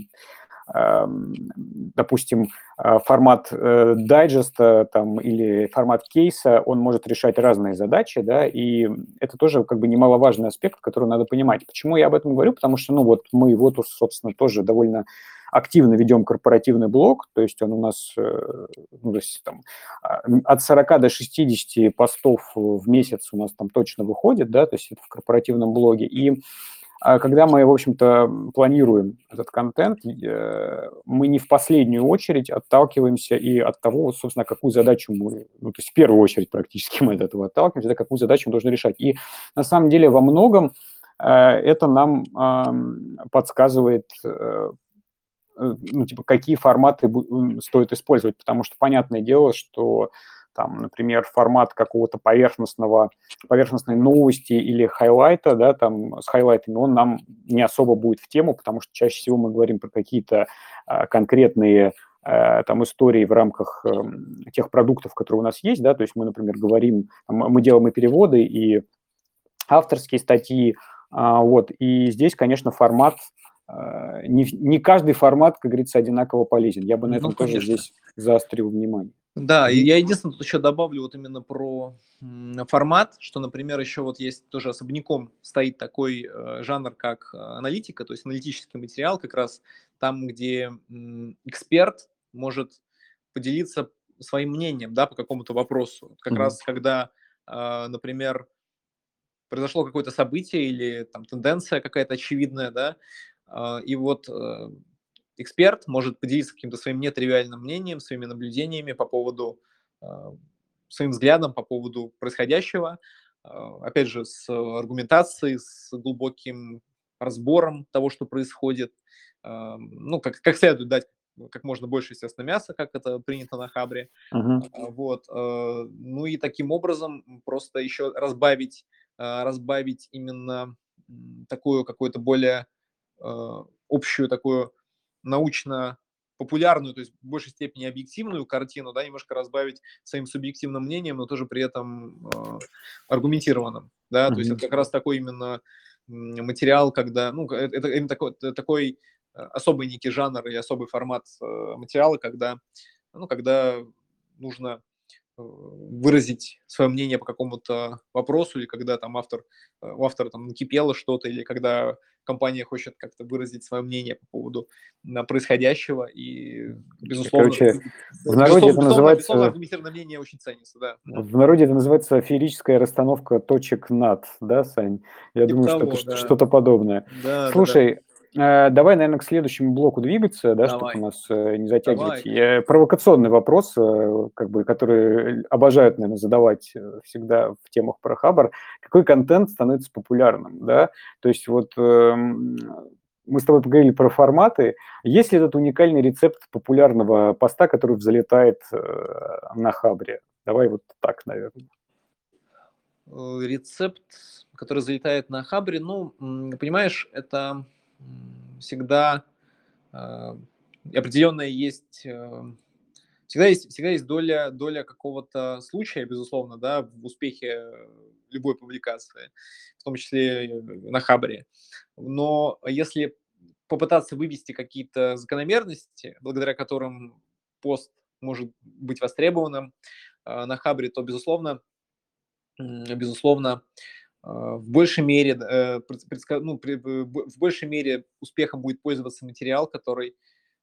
допустим, формат дайджеста там, или формат кейса, он может решать разные задачи, да, и это тоже как бы немаловажный аспект, который надо понимать. Почему я об этом говорю? Потому что, ну, вот мы вот, собственно, тоже довольно активно ведем корпоративный блог, то есть он у нас э, ну, то есть, там, а, от 40 до 60 постов в месяц у нас там точно выходит, да, то есть это в корпоративном блоге. И когда мы, в общем-то, планируем этот контент, э, мы не в последнюю очередь отталкиваемся и от того, собственно, какую задачу мы, ну, то есть в первую очередь практически мы от этого отталкиваемся, да, какую задачу мы должны решать. И на самом деле во многом э, это нам подсказывает Э, ну, типа, какие форматы стоит использовать, потому что понятное дело, что там, например, формат какого-то поверхностного, поверхностной новости или хайлайта, да, там, с хайлайтами, он нам не особо будет в тему, потому что чаще всего мы говорим про какие-то а, конкретные а, там истории в рамках а, тех продуктов, которые у нас есть, да, то есть мы, например, говорим, мы делаем и переводы, и авторские статьи, а, вот, и здесь, конечно, формат не, не каждый формат, как говорится, одинаково полезен. Я бы на этом ну, тоже здесь заострил внимание. Да, и я единственное тут еще добавлю вот именно про формат, что, например, еще вот есть тоже особняком стоит такой э, жанр, как э, аналитика, то есть аналитический материал, как раз там, где эксперт может поделиться своим мнением, да, по какому-то вопросу. Как mm-hmm. раз когда, э, например, произошло какое-то событие или там тенденция какая-то очевидная, да, а, и вот э, эксперт может поделиться каким-то своим нетривиальным мнением, своими наблюдениями по поводу, а, своим взглядом по поводу происходящего, а, опять же, с аргументацией, с глубоким разбором того, что происходит, ну, как, как следует дать как можно больше, естественно, мяса, как это принято на Хабре. Uh-huh. Вот. Э, ну и таким образом просто еще разбавить, разбавить именно такую какую-то более Э, общую такую научно популярную, то есть в большей степени объективную картину, да, немножко разбавить своим субъективным мнением, но тоже при этом э, аргументированным, да, mm-hmm. то есть это как раз такой именно материал, когда, ну, э, это, именно такой, такой э, особый некий жанр и особый формат э, материала, когда, ну, когда нужно выразить свое мнение по какому-то вопросу, или когда там автор, у автора там накипело что-то, или когда компания хочет как-то выразить свое мнение по поводу происходящего, и, безусловно, Короче, в народе это называется... Безусловно, аргументированное мнение очень ценится, да. В народе это называется феерическая расстановка точек над, да, Сань? Я типа думаю, того, что это да. что-то подобное. Да, Слушай, да, да. Э, давай, наверное, к следующему блоку двигаться, да, чтобы у нас э, не затягивать. Давай. Провокационный вопрос, э, как бы, который обожают, наверное, задавать всегда в темах про Хабар. Какой контент становится популярным, да? То есть вот эм, мы с тобой поговорили про форматы. Есть ли этот уникальный рецепт популярного поста, который взлетает на Хабре? Давай вот так, наверное. Рецепт, который залетает на Хабре, ну, понимаешь, это всегда э, определенная есть, э, всегда есть, всегда есть доля, доля какого-то случая, безусловно, да, в успехе любой публикации, в том числе на Хабре. Но если попытаться вывести какие-то закономерности, благодаря которым пост может быть востребованным э, на Хабре, то, безусловно, безусловно, в большей мере, э, ну, в большей мере успехом будет пользоваться материал, который,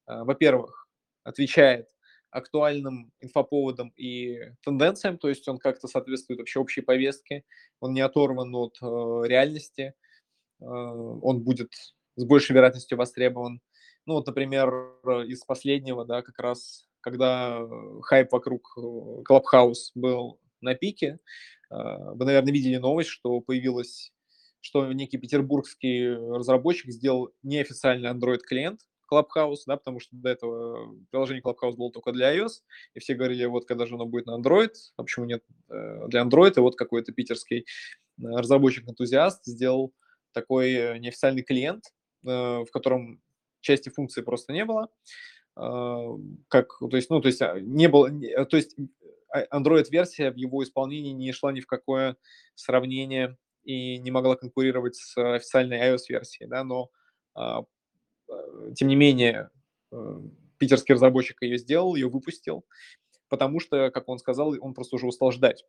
а, во-первых, отвечает актуальным инфоповодам и тенденциям, то есть он как-то соответствует вообще общей повестке, он не оторван от э, реальности, э, он будет с большей вероятностью востребован. Ну вот, например, из последнего, да, как раз, когда хайп вокруг Clubhouse был на пике, а, вы, наверное, видели новость, что появилась, что некий петербургский разработчик сделал неофициальный Android-клиент Clubhouse, да, потому что до этого приложение Clubhouse было только для iOS, и все говорили, вот когда же оно будет на Android, а почему нет э, для Android, и вот какой-то питерский э, разработчик-энтузиаст сделал такой э, неофициальный клиент, в котором части функции просто не было, как, то есть, ну, то есть а, не было, то есть а, Android-версия в его исполнении не шла ни в какое сравнение и не могла конкурировать с официальной iOS-версией, да, но а, а, тем не менее питерский разработчик ее сделал, ее выпустил, потому что, как он сказал, он просто уже устал ждать.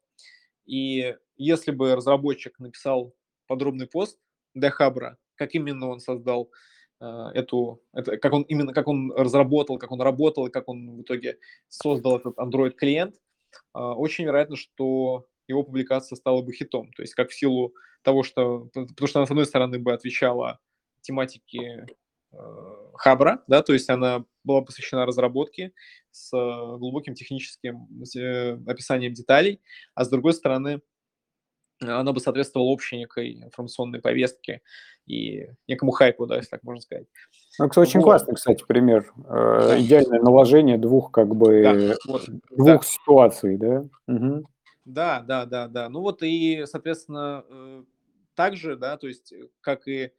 И если бы разработчик написал подробный пост для Хабра, как именно он создал э, эту, это, как он именно, как он разработал, как он работал как он в итоге создал этот Android клиент, э, очень вероятно, что его публикация стала бы хитом. То есть как в силу того, что, потому что она, с одной стороны, бы отвечала тематике э, Хабра, да, то есть она была посвящена разработке с глубоким техническим э, описанием деталей, а с другой стороны, она бы соответствовала общей некой информационной повестке и некому хайпу, да, если так можно сказать. Ну, это очень вот. классный, кстати, пример. Э. Идеальное наложение двух, как бы, да, вот, двух да. ситуаций, да? Угу. Да, да, да, да. Ну вот и, соответственно, также, да, то есть, как и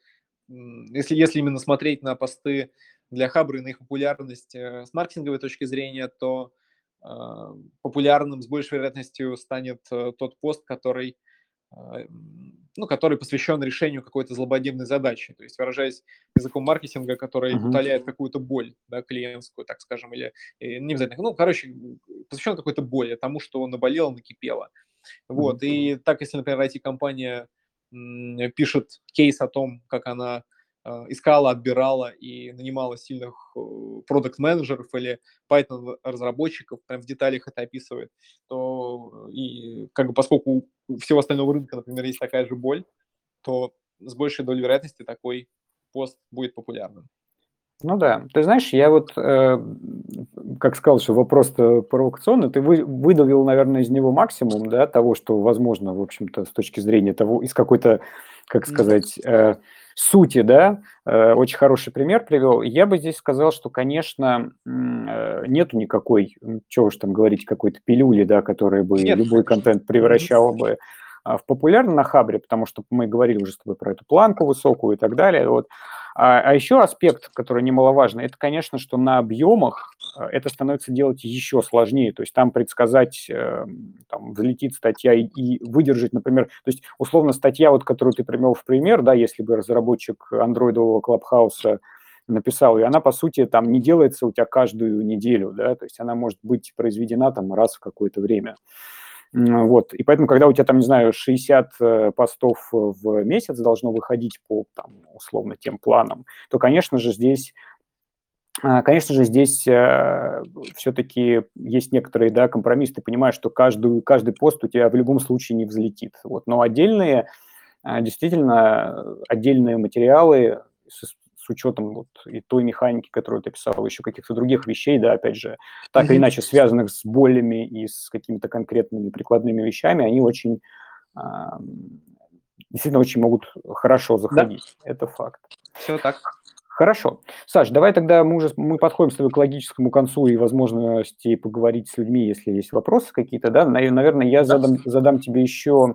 если, если именно смотреть на посты для Хабра и на их популярность э, с маркетинговой точки зрения, то э, популярным с большей вероятностью станет э, тот пост, который, э, ну, который посвящен решению какой-то злободневной задачи. То есть, выражаясь языком маркетинга, который uh-huh. утоляет какую-то боль да, клиентскую, так скажем, или э, не обязательно, ну, короче, посвящен какой-то боли, тому, что наболело, накипело. Вот, uh-huh. и так, если, например, IT-компания пишет кейс о том, как она а, искала, отбирала и нанимала сильных э, продукт-менеджеров или Python-разработчиков, прям в деталях это описывает, то и как бы поскольку у всего остального рынка, например, есть такая же боль, то с большей долей вероятности такой пост будет популярным. Ну да, ты знаешь, я вот, э, как сказал, что вопрос-то провокационный, ты вы, выдавил, наверное, из него максимум, да, того, что возможно, в общем-то, с точки зрения того, из какой-то, как сказать, э, сути, да, э, очень хороший пример привел. Я бы здесь сказал, что, конечно, э, нету никакой, чего уж там говорить, какой-то пилюли, да, которая бы Нет. любой контент превращала бы а, в популярный на Хабре, потому что мы говорили уже с тобой про эту планку высокую и так далее. Вот. А, а еще аспект, который немаловажный, это, конечно, что на объемах а, это становится делать еще сложнее. То есть там предсказать, э, там, взлетит статья и, и выдержать, например, то есть условно статья, вот, которую ты привел в пример, да, если бы разработчик андроидового клабхауса написал, и она, по сути, там не делается у тебя каждую неделю, да, то есть она может быть произведена там раз в какое-то время. Вот. И поэтому, когда у тебя там, не знаю, 60 э, постов в месяц должно выходить по, там, условно, тем планам, то, конечно же, здесь а, Конечно же, здесь э, все-таки есть некоторые да, компромиссы. Ты понимаешь, что каждую, каждый пост у тебя в любом случае не взлетит. Вот. Но отдельные, э, действительно, отдельные материалы с, учетом вот и той механики, которую ты писал, еще каких-то других вещей, да, опять же, так mm-hmm. или иначе связанных с болями и с какими-то конкретными прикладными вещами, они очень, э, действительно очень могут хорошо заходить. Да. Это факт. Все так. Хорошо. Саш, давай тогда мы уже мы подходим с тобой к логическому концу и возможности поговорить с людьми, если есть вопросы какие-то, да? Наверное, я задам, задам тебе еще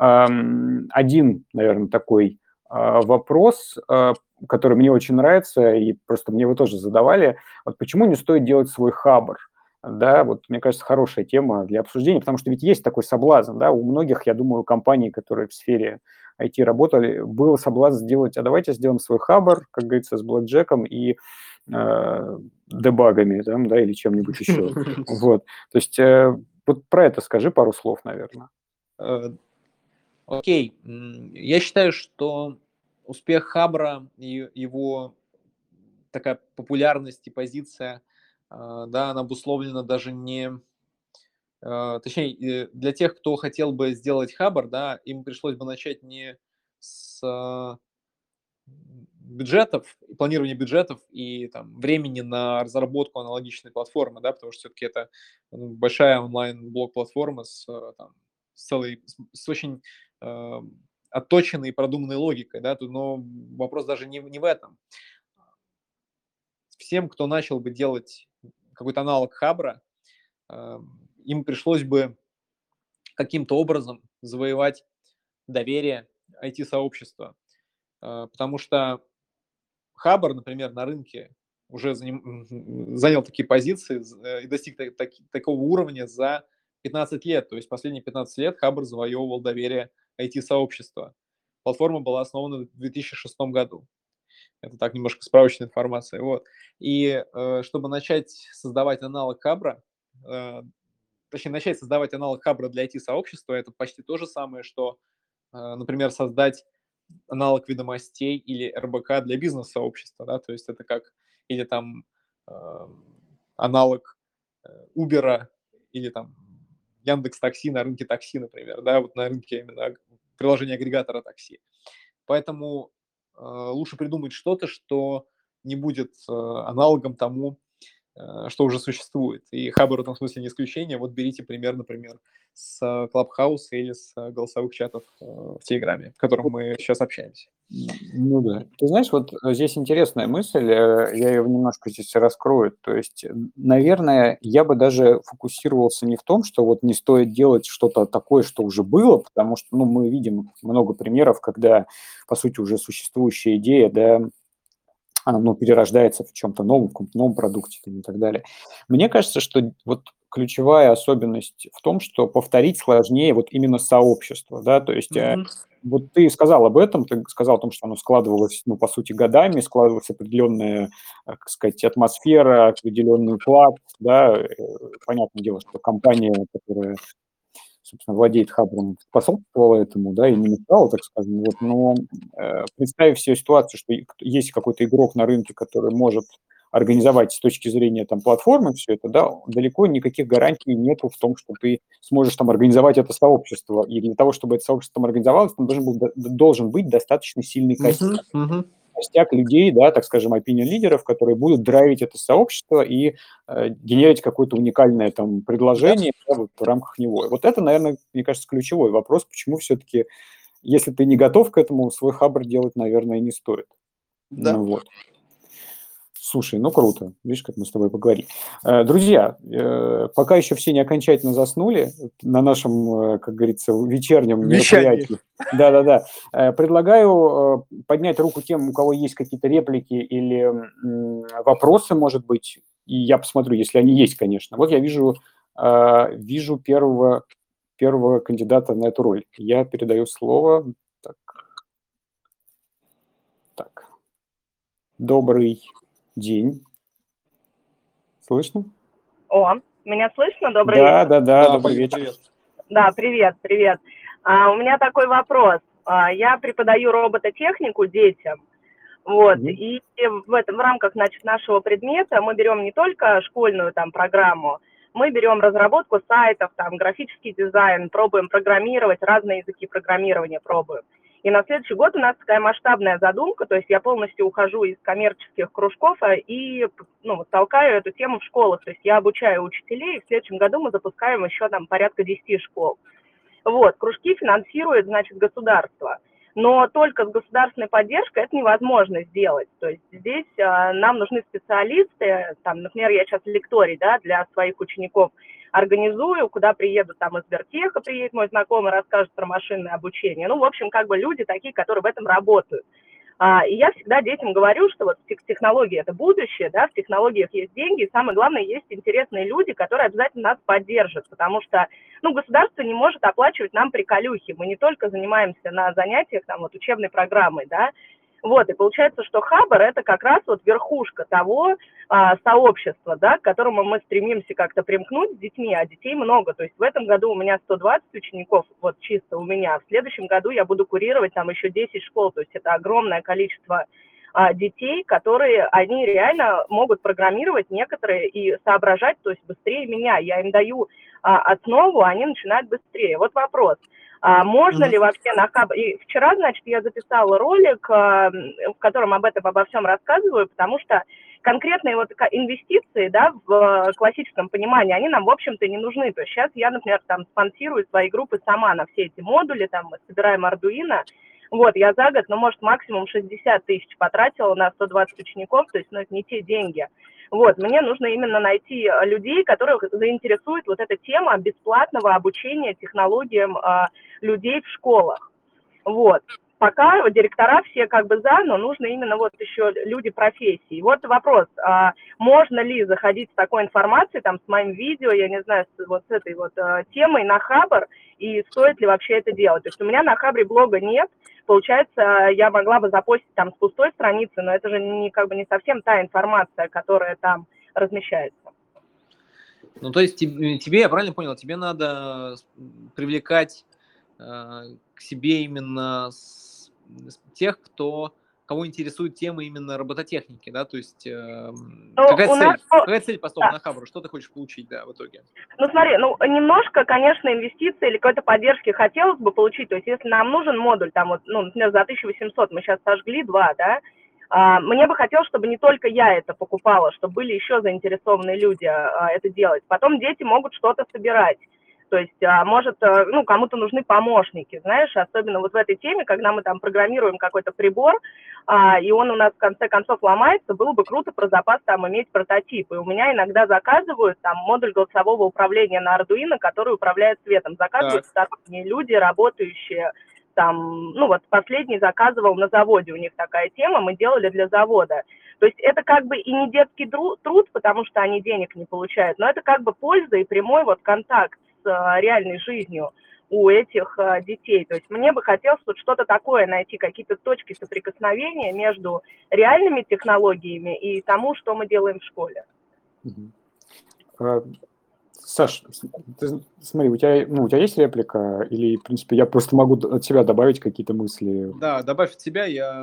эм, один, наверное, такой вопрос, э, который мне очень нравится, и просто мне его тоже задавали. Вот почему не стоит делать свой хабр? Да, вот мне кажется, хорошая тема для обсуждения, потому что ведь есть такой соблазн, да, у многих, я думаю, компаний, которые в сфере IT работали, был соблазн сделать, а давайте сделаем свой хабр, как говорится, с блэкджеком и э, дебагами, там, да, или чем-нибудь еще. Вот, то есть э, вот про это скажи пару слов, наверное. Окей, я считаю, что успех Хабра и его такая популярность и позиция, а, да, она обусловлена даже не... А, точнее, для тех, кто хотел бы сделать Хабр, да, им пришлось бы начать не с а, бюджетов, планирования бюджетов и там, времени на разработку аналогичной платформы, да, потому что все-таки это ну, большая онлайн-блок-платформа с, там, с целой, с очень отточенной и продуманной логикой, да, но вопрос даже не, не в этом. Всем, кто начал бы делать какой-то аналог Хабра, эм, им пришлось бы каким-то образом завоевать доверие IT-сообщества, э, потому что Хабр, например, на рынке уже занял такие позиции э, и достиг такого уровня за 15 лет. То есть последние 15 лет Хабр завоевывал доверие IT-сообщества. Платформа была основана в 2006 году. Это так немножко справочная информация. Вот. И э, чтобы начать создавать аналог Хабра, э, точнее, начать создавать аналог Хабра для IT-сообщества, это почти то же самое, что, э, например, создать аналог ведомостей или РБК для бизнес-сообщества, да, то есть это как, или там э, аналог Uber или там Яндекс Такси на рынке такси, например, да, вот на рынке именно приложения агрегатора такси. Поэтому э, лучше придумать что-то, что не будет э, аналогом тому, что уже существует. И Хабр в этом смысле не исключение. Вот берите пример, например, с Clubhouse или с голосовых чатов э, в Телеграме, в котором мы сейчас общаемся. Ну да. Ты знаешь, вот э, здесь интересная мысль, э, я ее немножко здесь раскрою. То есть, наверное, я бы даже фокусировался не в том, что вот не стоит делать что-то такое, что уже было, потому что, ну, мы видим много примеров, когда, по сути, уже существующая идея, да, она, ну, перерождается в чем-то новом, в каком-то новом продукте и так далее. Мне кажется, что вот ключевая особенность в том, что повторить сложнее вот именно сообщество, да, то есть mm-hmm. вот ты сказал об этом, ты сказал о том, что оно складывалось, ну, по сути, годами, складывалась определенная, так сказать, атмосфера, определенный плат, да, э, понятное дело, что компания, которая собственно, владеет хабром, способствовала этому, да, и не мешала, так скажем. Вот, но э, представив себе ситуацию, что есть какой-то игрок на рынке, который может организовать с точки зрения там платформы все это, да, далеко никаких гарантий нету в том, что ты сможешь там организовать это сообщество. И для того, чтобы это сообщество там организовалось, там должен, был, должен быть достаточно сильный костяк. Uh-huh, uh-huh. Костяк людей, да, так скажем, opinion лидеров, которые будут драйвить это сообщество и э, генерить какое-то уникальное там предложение да. Вот, в рамках него. Вот это, наверное, мне кажется, ключевой вопрос, почему все-таки, если ты не готов к этому, свой хабр делать, наверное, не стоит. Да. Ну, вот. Слушай, ну круто. Видишь, как мы с тобой поговорили. Э, друзья, э, пока еще все не окончательно заснули на нашем, э, как говорится, вечернем мероприятии. Да-да-да. Предлагаю поднять руку тем, у кого есть какие-то реплики или вопросы, может быть. И я посмотрю, если они есть, конечно. Вот я вижу, вижу первого, первого кандидата на эту роль. Я передаю слово. Так. Так. Добрый день. Слышно? О, меня слышно? Добрый да, вечер. Да, да, да, добрый вечер. Привет. Да, привет, привет. А, у меня такой вопрос. А, я преподаю робототехнику детям. Вот, mm-hmm. и в, этом, в рамках значит, нашего предмета мы берем не только школьную там программу, мы берем разработку сайтов, там, графический дизайн, пробуем программировать, разные языки программирования пробуем. И на следующий год у нас такая масштабная задумка, то есть я полностью ухожу из коммерческих кружков а, и ну, толкаю эту тему в школах. То есть я обучаю учителей, и в следующем году мы запускаем еще там порядка 10 школ. Вот, кружки финансирует, значит, государство. Но только с государственной поддержкой это невозможно сделать. То есть здесь а, нам нужны специалисты, там, например, я сейчас лекторий, да, для своих учеников – организую, куда приедут там из Вертеха, приедет мой знакомый, расскажет про машинное обучение. Ну, в общем, как бы люди такие, которые в этом работают. А, и я всегда детям говорю, что вот технологии – это будущее, да, в технологиях есть деньги, и самое главное, есть интересные люди, которые обязательно нас поддержат, потому что, ну, государство не может оплачивать нам приколюхи, мы не только занимаемся на занятиях, там, вот, учебной программой, да, вот, и получается, что Хабар – это как раз вот верхушка того а, сообщества, да, к которому мы стремимся как-то примкнуть с детьми, а детей много. То есть в этом году у меня 120 учеников, вот чисто у меня. В следующем году я буду курировать там еще 10 школ. То есть это огромное количество а, детей, которые, они реально могут программировать некоторые и соображать, то есть быстрее меня. Я им даю а, основу, они начинают быстрее. Вот вопрос – а можно ли вообще на хаб... И вчера, значит, я записала ролик, а, в котором об этом обо всем рассказываю, потому что конкретные вот инвестиции, да, в классическом понимании, они нам, в общем-то, не нужны. То есть сейчас я, например, там спонсирую свои группы сама на все эти модули, там мы собираем Arduino, вот, я за год, ну, может, максимум 60 тысяч потратила на 120 учеников, то есть, ну, это не те деньги. Вот, мне нужно именно найти э, людей, которых заинтересует вот эта тема бесплатного обучения технологиям а, людей в школах. Вот. Пока директора все как бы за, но нужно именно вот еще люди профессии. Вот вопрос, а можно ли заходить с такой информацией, там, с моим видео, я не знаю, с, вот с этой вот а, темой на Хабр, и стоит ли вообще это делать? То есть у меня на Хабре блога нет, получается, я могла бы запостить там с пустой страницы, но это же не, как бы не совсем та информация, которая там размещается. Ну, то есть тебе, я правильно понял, тебе надо привлекать э, к себе именно с, с тех, кто кого интересует тема именно робототехники, да, то есть э, ну, какая, цель, нас... какая цель постов да. на Хабру, что ты хочешь получить, да, в итоге? Ну, смотри, ну, немножко, конечно, инвестиции или какой-то поддержки хотелось бы получить, то есть если нам нужен модуль, там вот, ну, например, за 1800 мы сейчас сожгли два, да, а, мне бы хотелось, чтобы не только я это покупала, чтобы были еще заинтересованные люди а, это делать. Потом дети могут что-то собирать. То есть, а, может, э, ну, кому-то нужны помощники, знаешь, особенно вот в этой теме, когда мы там программируем какой-то прибор, и он у нас в конце концов ломается, было бы круто про запас там иметь прототип. И у меня иногда заказывают там модуль голосового управления на Arduino, который управляет светом. Заказывают сторонние люди, работающие там, ну вот последний заказывал на заводе, у них такая тема, мы делали для завода. То есть это как бы и не детский труд, потому что они денег не получают, но это как бы польза и прямой вот контакт а, реальной жизнью у этих а, детей. То есть мне бы хотелось вот что-то такое найти, какие-то точки соприкосновения между реальными технологиями и тому, что мы делаем в школе. Саш, ты, смотри, у тебя, ну, у тебя есть реплика? Или, в принципе, я просто могу от себя добавить какие-то мысли? Да, добавь от себя, я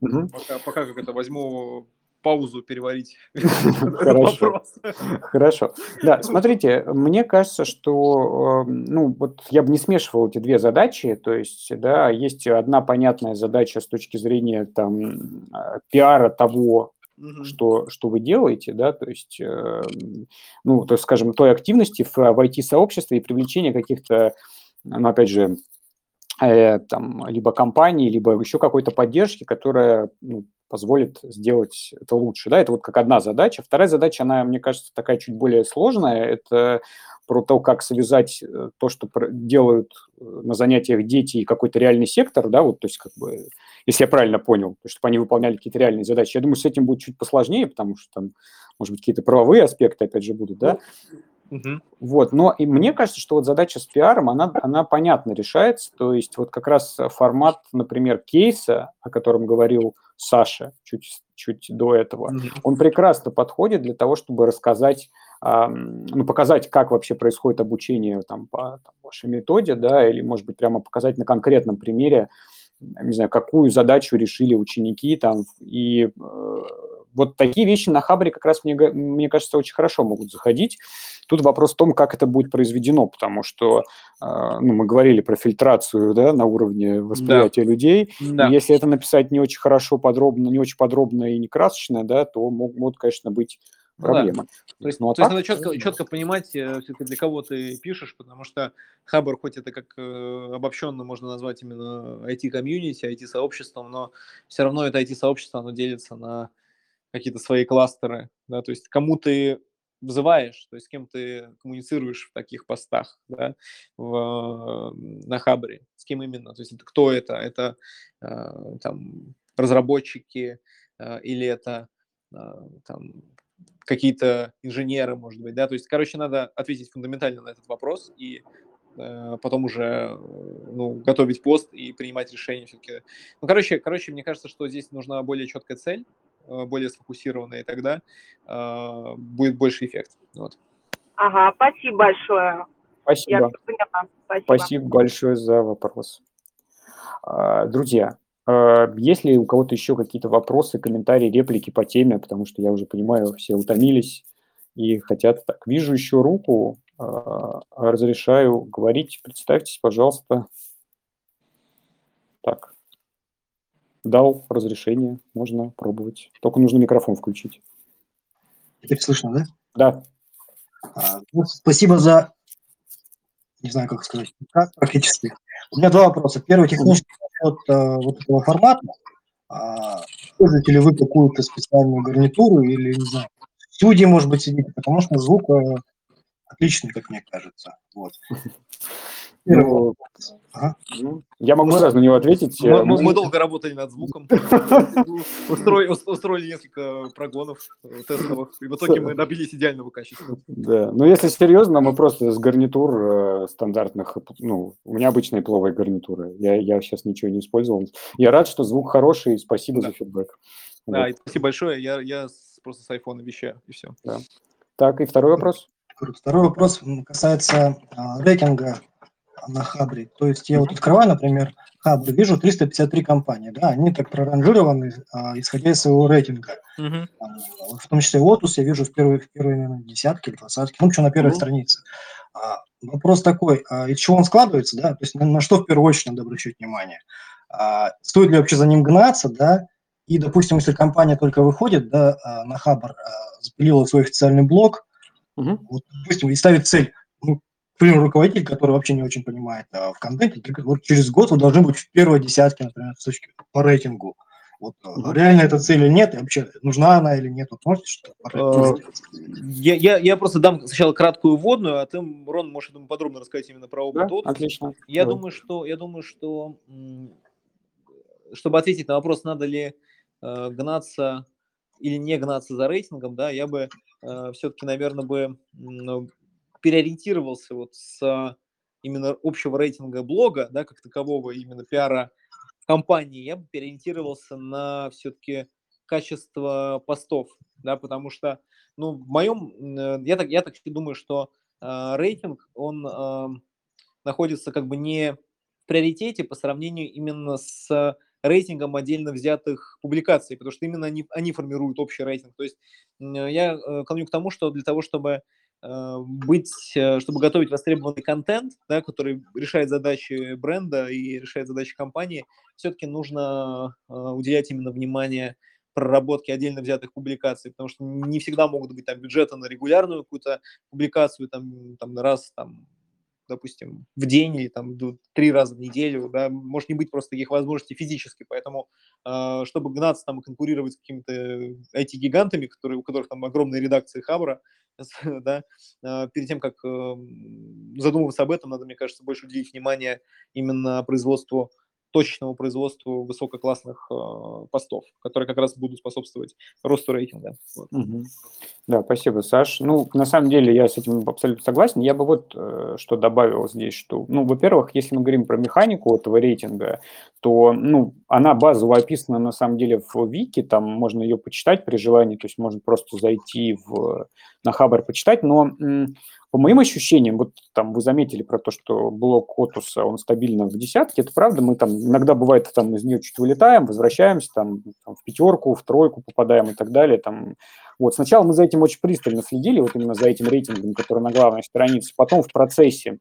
угу. пока, пока как это возьму паузу переварить Хорошо. Хорошо. Да, смотрите, мне кажется, что ну, вот я бы не смешивал эти две задачи, то есть, да, есть одна понятная задача с точки зрения там пиара того, угу. что, что вы делаете, да, то есть, э, ну, то есть, скажем, той активности в, в IT-сообществе и привлечение каких-то, ну, опять же, э, там, либо компании, либо еще какой-то поддержки, которая ну, позволит сделать это лучше. Да, это вот как одна задача. Вторая задача, она, мне кажется, такая чуть более сложная. Это про то, как связать э, то, что делают э, на занятиях дети и какой-то реальный сектор, да, вот, то есть, как бы, если я правильно понял, то, чтобы они выполняли какие-то реальные задачи. Я думаю, с этим будет чуть посложнее, потому что там, может быть, какие-то правовые аспекты, опять же, будут, да. Угу. Вот, но и мне кажется, что вот задача с пиаром, она, она понятно решается, то есть вот как раз формат, например, кейса, о котором говорил Саша чуть, чуть до этого, угу. он прекрасно подходит для того, чтобы рассказать ну, показать, как вообще происходит обучение там, по там, вашей методе, да, или, может быть, прямо показать на конкретном примере, не знаю, какую задачу решили ученики там, и э, вот такие вещи на Хабре как раз, мне, мне кажется, очень хорошо могут заходить. Тут вопрос в том, как это будет произведено, потому что э, ну, мы говорили про фильтрацию да, на уровне восприятия да. людей. Да. И если это написать не очень хорошо, подробно, не очень подробно и не красочно, да, то могут, конечно, быть проблема. Да. То есть, ну, а то так, есть надо четко, четко понимать, э, все-таки для кого ты пишешь, потому что Хабр, хоть это как э, обобщенно можно назвать именно IT-комьюнити, IT-сообществом, но все равно это IT-сообщество, оно делится на какие-то свои кластеры, да, то есть кому ты вызываешь, то есть с кем ты коммуницируешь в таких постах, да, в, на Хабре, с кем именно, то есть это кто это, это э, там разработчики э, или это э, там какие-то инженеры, может быть, да, то есть, короче, надо ответить фундаментально на этот вопрос и э, потом уже ну, готовить пост и принимать решение все-таки. Ну, короче, короче, мне кажется, что здесь нужна более четкая цель, более сфокусированная, и тогда э, будет больше эффект. Вот. Ага, спасибо большое. Спасибо. Спасибо. Спасибо большое за вопрос. А, друзья, а, есть ли у кого-то еще какие-то вопросы, комментарии, реплики по теме, потому что я уже понимаю, все утомились и хотят так. Вижу еще руку, а, разрешаю говорить. Представьтесь, пожалуйста. Так. Дал разрешение, можно пробовать. Только нужно микрофон включить. Теперь слышно, да? Да. А, ну, спасибо за, не знаю, как сказать, практически. У меня два вопроса. Первый технический от э, вот этого формата, а, используете ли вы какую-то специальную гарнитуру или, не знаю, в студии, может быть, сидите, потому что звук э, отличный, как мне кажется. Вот. Ну, Ага. ну, я могу сразу на него ответить. Мы, Э, мы- мы долго работали над звуком, устроили, ус- устроили несколько прогонов э, тестовых, и в итоге мы добились идеального качества. Да, но если серьезно, мы просто с гарнитур э, стандартных, ну, у меня обычные пловые гарнитуры, я, я сейчас ничего не использовал. Я рад, что звук хороший, спасибо Да. за фидбэк. Да, Вот. и спасибо большое, я, я просто с айфона вещаю, и все. Так, и второй вопрос. Второй вопрос касается а, рейтинга на Хабре. То есть я вот открываю, например, Хабр, вижу 353 компании, да, они так проранжированы, а, исходя из своего рейтинга. А, вот В том числе Lotus я вижу в первой, в первой наверное, десятке, двадцатке, ну, что на первой Мгм. странице. А, Вопрос такой, а из чего он складывается, да, то есть на, на что в первую очередь надо обращать внимание? А, Стоит ли вообще за ним гнаться, да, и, допустим, если компания только выходит, да, а, на Хабр, а, запилила свой официальный блог, Мгм. вот, допустим, и ставит цель, к примеру, руководитель, который вообще не очень понимает а, в контенте, только вот через год вы должны быть в первой десятке, например, с точки по рейтингу. Вот а, Мгм. реально эта цель или нет, и вообще нужна она или нет, вот можете что-то Э, сказать? Я, я, я просто дам сначала краткую вводную, а ты, Рон, можешь думаю, подробно рассказать именно про опыт Да, отлично. Я Давай. думаю, что, я думаю, что чтобы ответить на вопрос, надо ли э, гнаться или не гнаться за рейтингом, да, я бы все-таки, наверное, бы переориентировался вот с именно общего рейтинга блога, да, как такового, именно пиара компании, я бы переориентировался на все-таки качество постов, да, потому что, ну, в моем, м, я так, я так думаю, что э, рейтинг, он э, находится как бы не в приоритете по сравнению именно с рейтингом отдельно взятых публикаций, потому что именно они, они формируют общий рейтинг. То есть я э, клоню к тому, что для того, чтобы э, быть, э, чтобы готовить востребованный контент, да, который решает задачи бренда и решает задачи компании, все-таки нужно э, уделять именно внимание проработке отдельно взятых публикаций, потому что не всегда могут быть там бюджеты на регулярную какую-то публикацию, там, там раз, там, допустим, в день или там три раза в неделю, да, может не быть просто таких возможностей физически, поэтому э, чтобы гнаться там и конкурировать с какими-то IT-гигантами, которые, у которых там огромные редакции Хабра, да, э, перед тем, как э, задумываться об этом, надо, мне кажется, больше уделить внимание именно производству точечному производству высококлассных э, постов, которые как раз будут способствовать росту рейтинга. Вот. Мгм. Да, спасибо, Саш. Ну, на самом деле я с этим абсолютно согласен. Я бы вот э, что добавил здесь, что, ну, во-первых, если мы говорим про механику этого рейтинга, то, ну, она базово описана на самом деле в Вики, там можно ее почитать при желании, то есть можно просто зайти в, на Хабар почитать, но по моим ощущениям, вот там вы заметили про то, что блок Отуса, он стабильно в десятке, это правда, мы там иногда бывает там из нее чуть вылетаем, возвращаемся там, там в пятерку, в тройку попадаем и так далее, там вот, сначала мы за этим очень пристально следили, вот именно за этим рейтингом, который на главной странице. Потом в процессе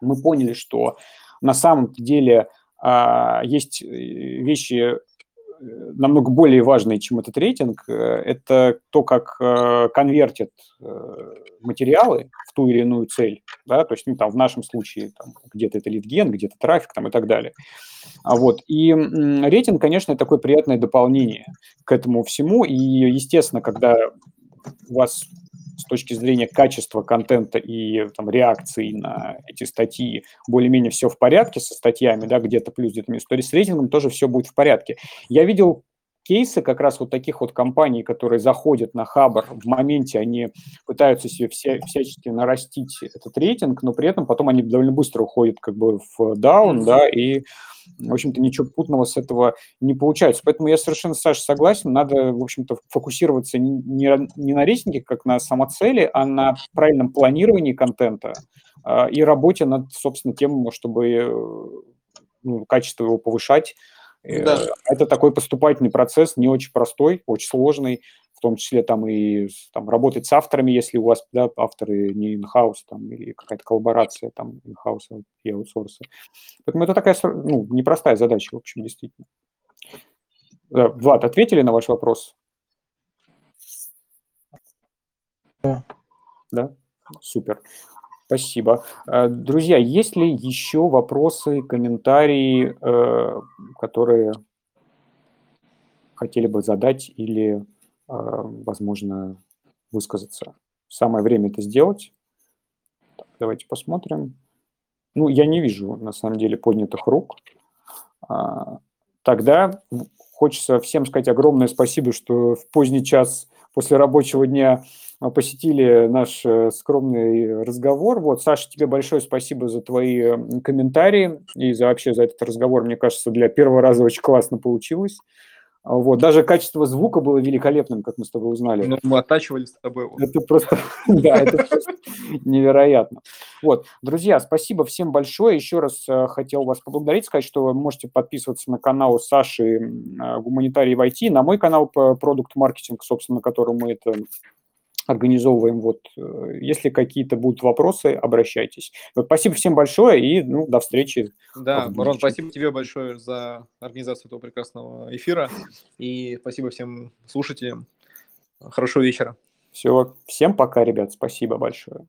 мы поняли, что на самом деле а, есть э, вещи намного более важные, чем этот рейтинг. Э, Это то, как э, конвертят э, материалы в ту или иную цель. Да? То есть, ну, там, в нашем случае там, где-то это литген, где-то трафик там, и так далее. А вот. И рейтинг, конечно, такое приятное дополнение к этому всему. И, естественно, когда у вас с точки зрения качества контента и там, реакции на эти статьи более-менее все в порядке со статьями, да, где-то плюс, где-то минус, то есть с рейтингом тоже все будет в порядке. Я видел кейсы как раз вот таких вот компаний, которые заходят на Хабр, в моменте они пытаются себе вся, всячески нарастить этот рейтинг, но при этом потом они довольно быстро уходят как бы в даун, да, и в общем-то, ничего путного с этого не получается. Поэтому я совершенно, Саша, согласен, надо, в общем-то, фокусироваться не, не на рейтинге, как на самоцели, а на правильном планировании контента э, и работе над, собственно, тем, чтобы ну, качество его повышать. Да. Это такой поступательный процесс, не очень простой, очень сложный, в том числе там и там, работать с авторами, если у вас да, авторы не in-house там, или какая-то коллаборация там in-house и аутсорса. Поэтому это такая ну, непростая задача, в общем, действительно. Да, Влад, ответили на ваш вопрос? Да. Да? Супер. Спасибо. Друзья, есть ли еще вопросы, комментарии, которые хотели бы задать или возможно, высказаться. Самое время это сделать. Так, давайте посмотрим. Ну, я не вижу, на самом деле, поднятых рук. А, тогда хочется всем сказать огромное спасибо, что в поздний час после рабочего дня а, посетили наш э, скромный разговор. Вот, Саша, тебе большое спасибо за твои комментарии и за вообще за этот разговор. Мне кажется, для первого раза очень классно получилось. А, вот. Даже качество звука было великолепным, как мы с тобой узнали. Ну, мы оттачивали с тобой. Это просто, да, это невероятно. Вот, друзья, спасибо всем большое. Еще раз э, хотел вас поблагодарить, сказать, что вы можете подписываться на канал Саши э, Гуманитарий в IT, на мой канал по продукт маркетинг, собственно, на котором мы это организовываем. Вот, э, если какие-то будут вопросы, обращайтесь. Вот, спасибо всем большое и ну, до встречи. Да, Рон, спасибо тебе большое за организацию этого прекрасного эфира и спасибо всем слушателям. Хорошего вечера. Все, всем пока, ребят, спасибо большое.